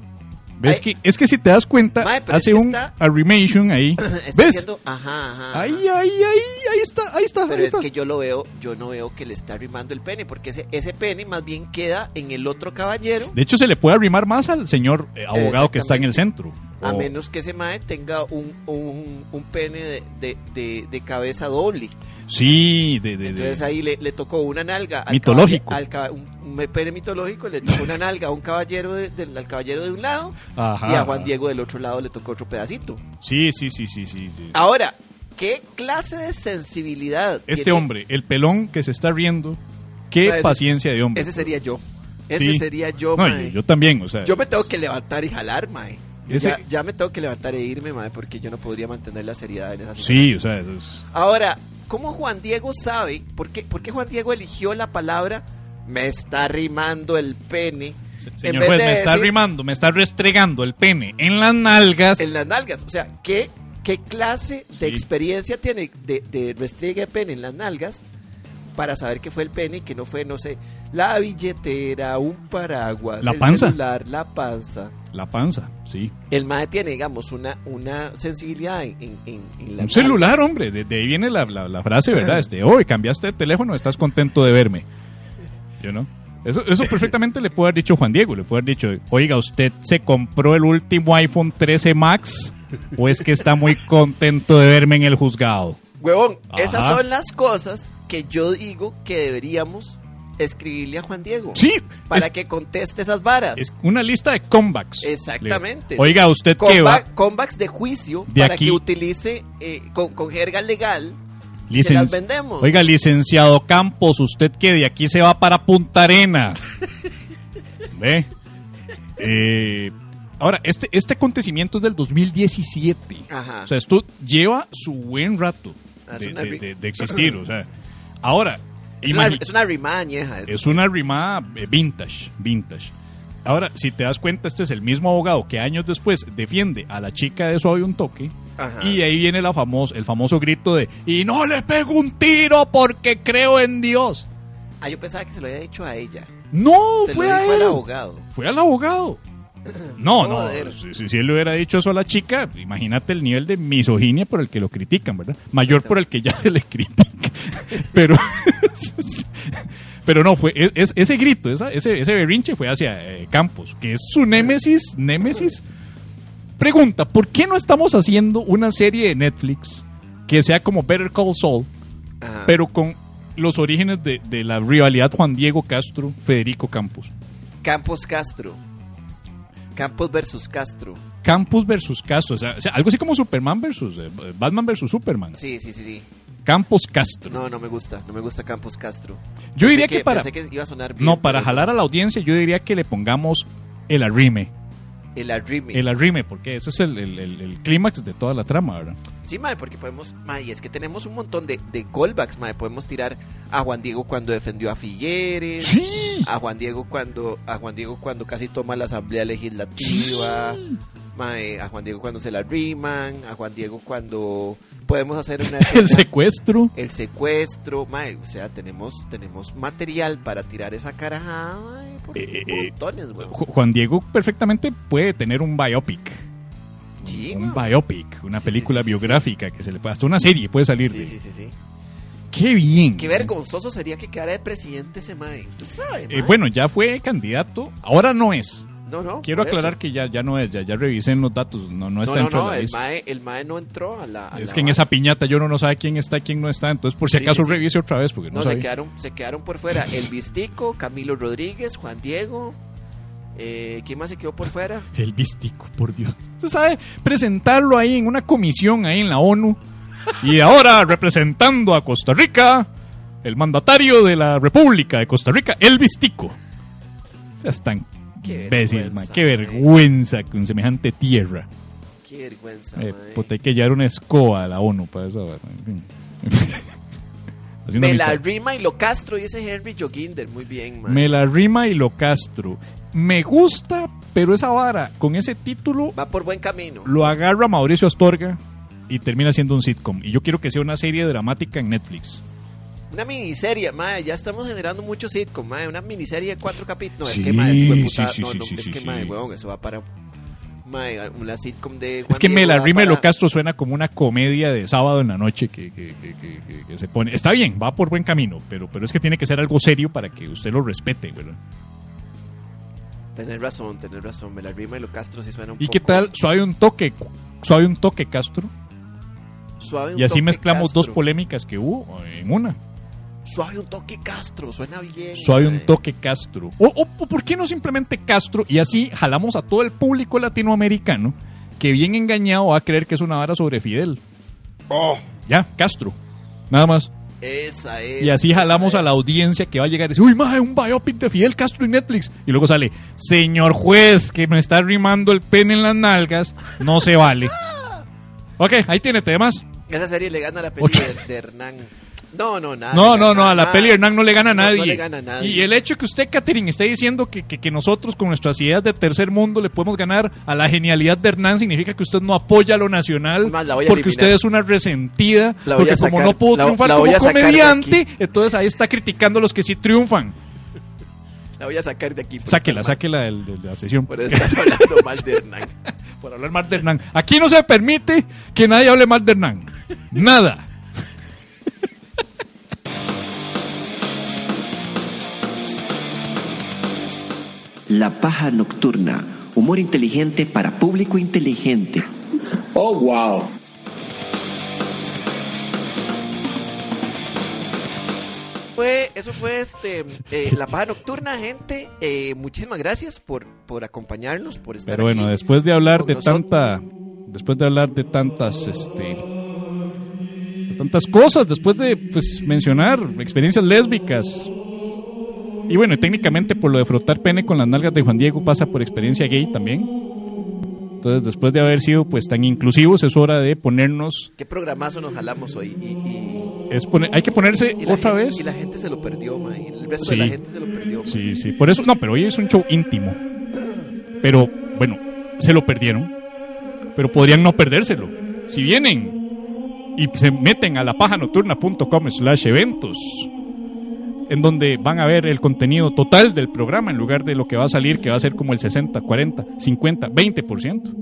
A: ¿Ves que, es que si te das cuenta,
B: pero es
A: hace
B: que
A: un
B: está-
A: arrimation ahí. <clears throat>
B: Está
A: ¿Ves?
B: haciendo, ajá, ajá. ajá.
A: Ahí, ahí, ahí, ahí está, ahí está.
B: Pero
A: ahí
B: es
A: está.
B: que yo lo veo, yo no veo que le está arrimando el pene, porque ese, ese pene más bien queda en el otro caballero,
A: De hecho, se le puede arrimar más al señor eh, abogado que está en el centro.
B: a
A: O-
B: menos que ese mae tenga un, un, un pene de, de, de- de cabeza doble.
A: Sí, de,
B: Entonces ahí le, le tocó una nalga al
A: Mitológico.
B: al un, un pene mitológico, le tocó una nalga a un caballero de- del- al caballero de un lado
A: Ajá.
B: y a Juan Diego del otro lado le tocó otro pedacito.
A: Sí, sí, sí, sí, sí. sí.
B: Ahora, ¿qué clase de sensibilidad?
A: Este
B: tiene-
A: hombre, el pelón que se está riendo, qué
B: No, ese-
A: paciencia de hombre.
B: Ese sería yo. Ese
A: Sí.
B: sería yo,
A: No, yo, yo también, o sea.
B: Yo me tengo que levantar y jalar, mae.
A: Ese-
B: Ya, ya me tengo que levantar e irme, mae, porque yo no podría mantener la seriedad en esa situación.
A: Sí, o sea, eso es-
B: Ahora, ¿cómo Juan Diego sabe? ¿Por qué, por qué Juan Diego eligió la palabra me está rimando el pene
A: se-
B: En
A: señor juez,
B: de
A: me está rimando, me está restregando el pene en las nalgas.
B: en las nalgas? O sea, ¿qué, qué clase de experiencia tiene de, de restriegue de pene en las nalgas para saber que fue el pene y que no fue, no sé, la billetera, un paraguas,
A: La
B: el
A: panza.
B: celular, la panza?
A: La panza, sí.
B: El MAE tiene, digamos, una, una sensibilidad en, en, en-
A: Un celular, hombre. De, de ahí viene la, la- la frase, ¿verdad? <laughs> Este, hoy cambiaste de teléfono, estás contento de verme. ¿Yo no? Eso, eso perfectamente le puede haber dicho Juan Diego. Le puede haber dicho, oiga, ¿usted se compró el último iPhone 13 Max? ¿O es que está muy contento de verme en el juzgado?
B: Huevón,
A: Ajá.
B: esas son las cosas que yo digo que deberíamos escribirle a Juan Diego.
A: Sí,
B: Para
A: es,
B: que conteste esas varas.
A: es una lista de comebacks.
B: Exactamente.
A: Oiga, ¿usted qué va?
B: Comba- comebacks de juicio
A: De
B: para
A: aquí-
B: que utilice eh, con, con jerga legal
A: Licen-
B: se las vendemos.
A: Oiga, licenciado Campos, ¿usted qué? De aquí se va para Punta Arenas. <laughs> ¿Ve? Eh, ahora, este, este acontecimiento es del 2017.
B: Ajá.
A: O sea, esto lleva su buen rato
B: Ah,
A: de,
B: una
A: de-
B: ri-
A: de- de existir. O sea, ahora,
B: es, una,
A: imagi-
B: es una rimada añeja.
A: es una rimada eh, vintage, vintage. Ahora, si te das cuenta, este es el mismo abogado que años después defiende a la chica de Suave un toque.
B: Ajá.
A: Y ahí viene la famoso, el famoso grito de y no le pego un tiro porque creo en Dios.
B: Ah, yo pensaba que se lo había dicho a ella.
A: No,
B: se
A: fue
B: lo
A: a
B: dijo al
A: él.
B: abogado.
A: Fue al abogado. <clears throat> No, no. Si, si- él le hubiera dicho eso a la chica, imagínate el nivel de misoginia por el que lo critican, ¿verdad? Mayor por el que ya se le critica. <laughs> Pero, <laughs> pero no, fue es- es- ese grito, esa- ese, ese berrinche fue hacia eh, Campos, que es su némesis, némesis. Pregunta, ¿por qué no estamos haciendo una serie de Netflix que sea como Better Call Saul,
B: Ajá.
A: pero con los orígenes de, de la rivalidad Juan Diego Castro, Federico Campos?
B: Campos Castro. Campos versus Castro.
A: Campos versus Castro, o sea, o sea, algo así como Superman versus eh, Batman versus Superman.
B: Sí, sí, sí, sí.
A: Campos Castro.
B: No, no me gusta. No me gusta Campos Castro.
A: yo
B: Pensé
A: diría que, para
B: Pensé que iba a sonar bien.
A: no para jalar a la audiencia, yo diría que le pongamos el arrime,
B: El arrime.
A: el arrime, porque ese es el, el- el- el clímax de toda la trama, ¿verdad?
B: Sí, mae, porque podemos, mae, y es que tenemos un montón de, de callbacks, mae, podemos tirar a Juan Diego cuando defendió a Figueres, a Juan Diego cuando, a Juan Diego cuando casi toma la asamblea legislativa, mae, a Juan Diego cuando se la riman, a Juan Diego cuando podemos hacer una <laughs>
A: El secuestro.
B: el secuestro, mae, o sea, tenemos, tenemos material para tirar esa carajada, mae, por
A: Eh, eh,
B: montones.
A: Ju- Juan Diego perfectamente puede tener un biopic.
B: Sí,
A: un biopic, una
B: Sí,
A: película
B: sí,
A: biográfica que se le puede, hasta una serie puede salir
B: Sí,
A: de.
B: sí, sí, sí.
A: Qué bien.
B: Qué vergonzoso sería que quedara de presidente ese mae. Sabe,
A: Eh,
B: mae.
A: bueno, ya fue candidato, ahora no es.
B: No, no.
A: Quiero aclarar
B: eso.
A: que ya, ya no es, ya, ya revisé en los datos, no, no está
B: no, no,
A: dentro
B: no, el mae, el mae no entró a la. a
A: Es
B: la
A: que en esa piñata yo no, no sabe quién está y quién no está, entonces por si
B: Sí,
A: acaso
B: sí, sí.
A: revise otra vez porque no,
B: No, se quedaron, se quedaron por fuera. El Vistico, Camilo Rodríguez, Juan Diego. Eh, ¿Quién más se quedó por fuera?
A: El vístico, por Dios. Usted sabe presentarlo ahí en una comisión ahí en la ONU y ahora representando a Costa Rica, el mandatario de la República de Costa Rica, el vístico. O sea, tan
B: Qué
A: imbécil,
B: vergüenza,
A: man. Qué vergüenza con semejante tierra.
B: Qué vergüenza.
A: Eh, puta, hay que llevar una escoba a la ONU para eso. <laughs>
B: Me la rima y lo castro, dice Henry Joginder. Muy bien, mae.
A: Me la rima y lo castro. Me gusta, pero esa vara, con ese título,
B: Va por buen camino.
A: lo agarra Mauricio Astorga y termina siendo un sitcom. Y yo quiero que sea una serie dramática en Netflix.
B: Una miniserie, mae. Ya estamos generando mucho sitcom, mae. Una miniserie de cuatro capítulos. No,
A: Sí,
B: es que, mae, de puta-
A: sí, sí,
B: no, no, es que, mae, weón, eso va para. mae, una sitcom de
A: Es
B: Juan
A: que
B: Diego
A: me la
B: va
A: rima de
B: para-
A: Castro suena como una comedia de sábado en la noche que, que- que- que- se pone. Está bien, va por buen camino, pero, pero es que tiene que ser algo serio para que usted lo respete, ¿verdad?
B: Tener razón, tener razón. Me la rima de lo Castro sí suena un
A: ¿Y
B: poco
A: qué tal? Suave un toque, suave un toque Castro.
B: Suave un
A: Y así
B: toque
A: mezclamos dos
B: Castro.
A: polémicas que hubo en una.
B: Suave un toque Castro, suena bien.
A: Suave un toque Castro. O, o- o ¿por qué no simplemente Castro? Y así jalamos a todo el público latinoamericano que bien engañado va a creer que es una vara sobre Fidel.
B: Oh,
A: Ya, Castro. Nada más.
B: esa es.
A: Y así jalamos
B: es.
A: a la audiencia que va a llegar y decir, uy, madre, un biopic de Fidel Castro en Netflix. Y luego sale, señor juez, que me está rimando el pene en las nalgas, no se vale. <laughs> Ok, ahí tiene temas.
B: Esa serie le gana la peli de Hernán. No, no, nada.
A: No, no, no, a la
B: nada.
A: peli Hernán no le gana a
B: No, no
A: nadie.
B: le gana a nadie.
A: Y el hecho que usted, Catherine, esté diciendo que, que- que nosotros con nuestras ideas de tercer mundo le podemos ganar a la genialidad de Hernán significa que usted no apoya lo nacional
B: Más, la voy a
A: porque
B: eliminar.
A: usted es una resentida,
B: La voy
A: porque
B: a
A: como
B: sacar,
A: no pudo
B: la-
A: triunfar
B: la
A: como
B: sacar
A: comediante, entonces ahí está criticando a los que sí triunfan.
B: La voy a sacar de aquí.
A: Sáquela,
B: mal-
A: sáquela de la sesión.
B: Por eso estás hablando mal de Hernán. <laughs>
A: por hablar mal de Hernán. Aquí no se permite que nadie hable mal de Hernán. Nada.
C: La paja nocturna. Humor inteligente para público inteligente.
D: Oh, wow.
B: Fue, eso fue este eh, la paja nocturna, gente. Eh, muchísimas gracias por, por acompañarnos, por estar
A: Pero bueno,
B: aquí
A: después de hablar de
B: nosotros.
A: tanta, después de hablar de tantas, este, de tantas cosas, después de pues mencionar experiencias lésbicas y bueno, técnicamente por lo de frotar pene con las nalgas de Juan Diego pasa por experiencia gay también. Entonces, después de haber sido pues tan inclusivos, es hora de ponernos,
B: ¿Qué programazo nos jalamos hoy? Y, y-
A: es poner- hay que ponerse
B: y la
A: otra
B: gente-
A: vez.
B: Y la gente se lo perdió, ma, y El resto
A: Sí.
B: de la gente se lo perdió.
A: Sí, sí, por eso, no, pero hoy es un show íntimo. Pero, bueno, se lo perdieron. Pero podrían no perdérselo. Si vienen y se meten a lapajanocturna.com slash eventos, en donde van a ver el contenido total del programa en lugar de lo que va a salir, que va a ser como el 60, 40, 50, 20%.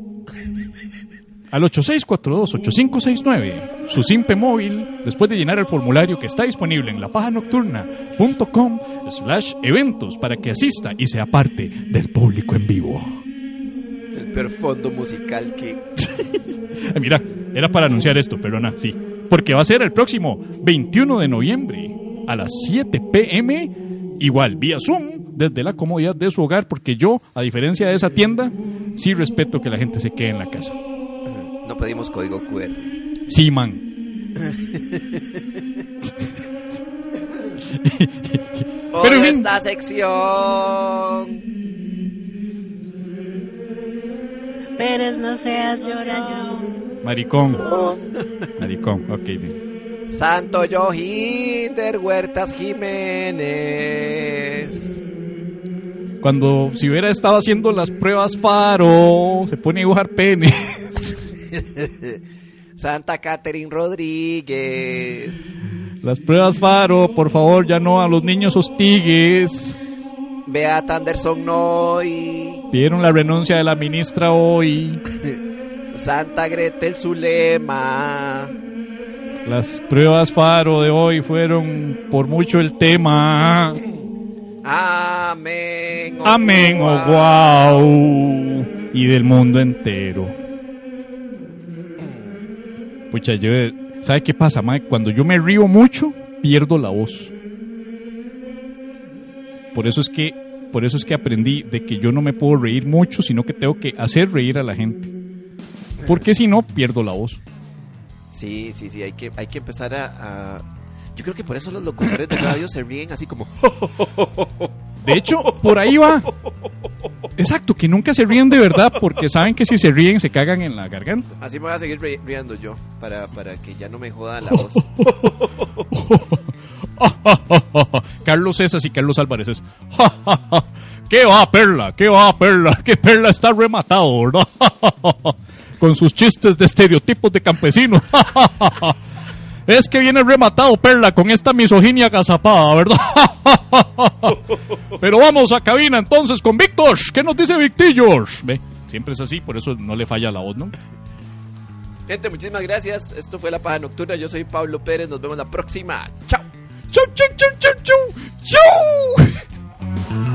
A: Al 8642-8569, su simpe móvil, después de llenar el formulario que está disponible en lapajanocturna.com slash eventos para que asista y sea parte del público en vivo.
B: Es el peor fondo musical que. <laughs>
A: Mira, era para anunciar esto, pero nada, sí. Porque va a ser el próximo 21 de noviembre a las 7 pm, igual vía Zoom, desde la comodidad de su hogar, porque yo, a diferencia de esa tienda, sí respeto que la gente se quede en la casa.
B: No pedimos código QR.
A: Sí, man.
B: Hoy
A: Pero en fin.
B: esta sección.
G: Pérez, no seas llorón.
A: Maricón. Maricón, ok.
B: Santo Johinder Huertas Jiménez.
A: Cuando si hubiera estado haciendo las pruebas Faro, se pone a dibujar pene. <laughs>
B: Santa Catherine Rodríguez.
A: Las pruebas Faro, por favor, ya no a los niños hostigues.
B: Beata Anderson Noy.
A: Pidieron la renuncia de la ministra hoy. <laughs>
B: Santa Gretel Zulema.
A: Las pruebas Faro de hoy fueron por mucho el tema.
B: Amén. oh
A: Amén, oh wow. Y del mundo entero. Pucha, yo, ¿sabe qué pasa, Mike? Cuando yo me río mucho, pierdo la voz. Por eso es que, por eso es que aprendí de que yo no me puedo reír mucho, sino que tengo que hacer reír a la gente. Porque si no, pierdo la voz.
B: Sí, sí, sí, hay que, hay que empezar a, a- Yo creo que por eso los locutores de radio se ríen así como... <laughs>
A: De hecho, por ahí va. Exacto, que nunca se ríen de verdad porque saben que si se ríen se cagan en la garganta.
B: Así me voy a seguir ri- riendo yo, para, para que ya no me joda la voz. <laughs>
A: Carlos César y Carlos Álvarez es. <laughs> ¿Qué va, Perla? ¿Qué va, Perla? Que Perla está rematado, ¿verdad? Con sus chistes de estereotipos de campesinos. <laughs> Es que viene rematado, Perla, con esta misoginia agazapada, ¿verdad? <laughs> Pero vamos a cabina entonces con Víctor. ¿Qué nos dice Victillos? Ve, Siempre es así, por eso no le falla la voz, ¿no?
B: Gente, muchísimas gracias. Esto fue La Paja Nocturna. Yo soy Pablo Pérez. Nos vemos la próxima. Chao.
A: ¡Chau, chau, chau, chau, chau!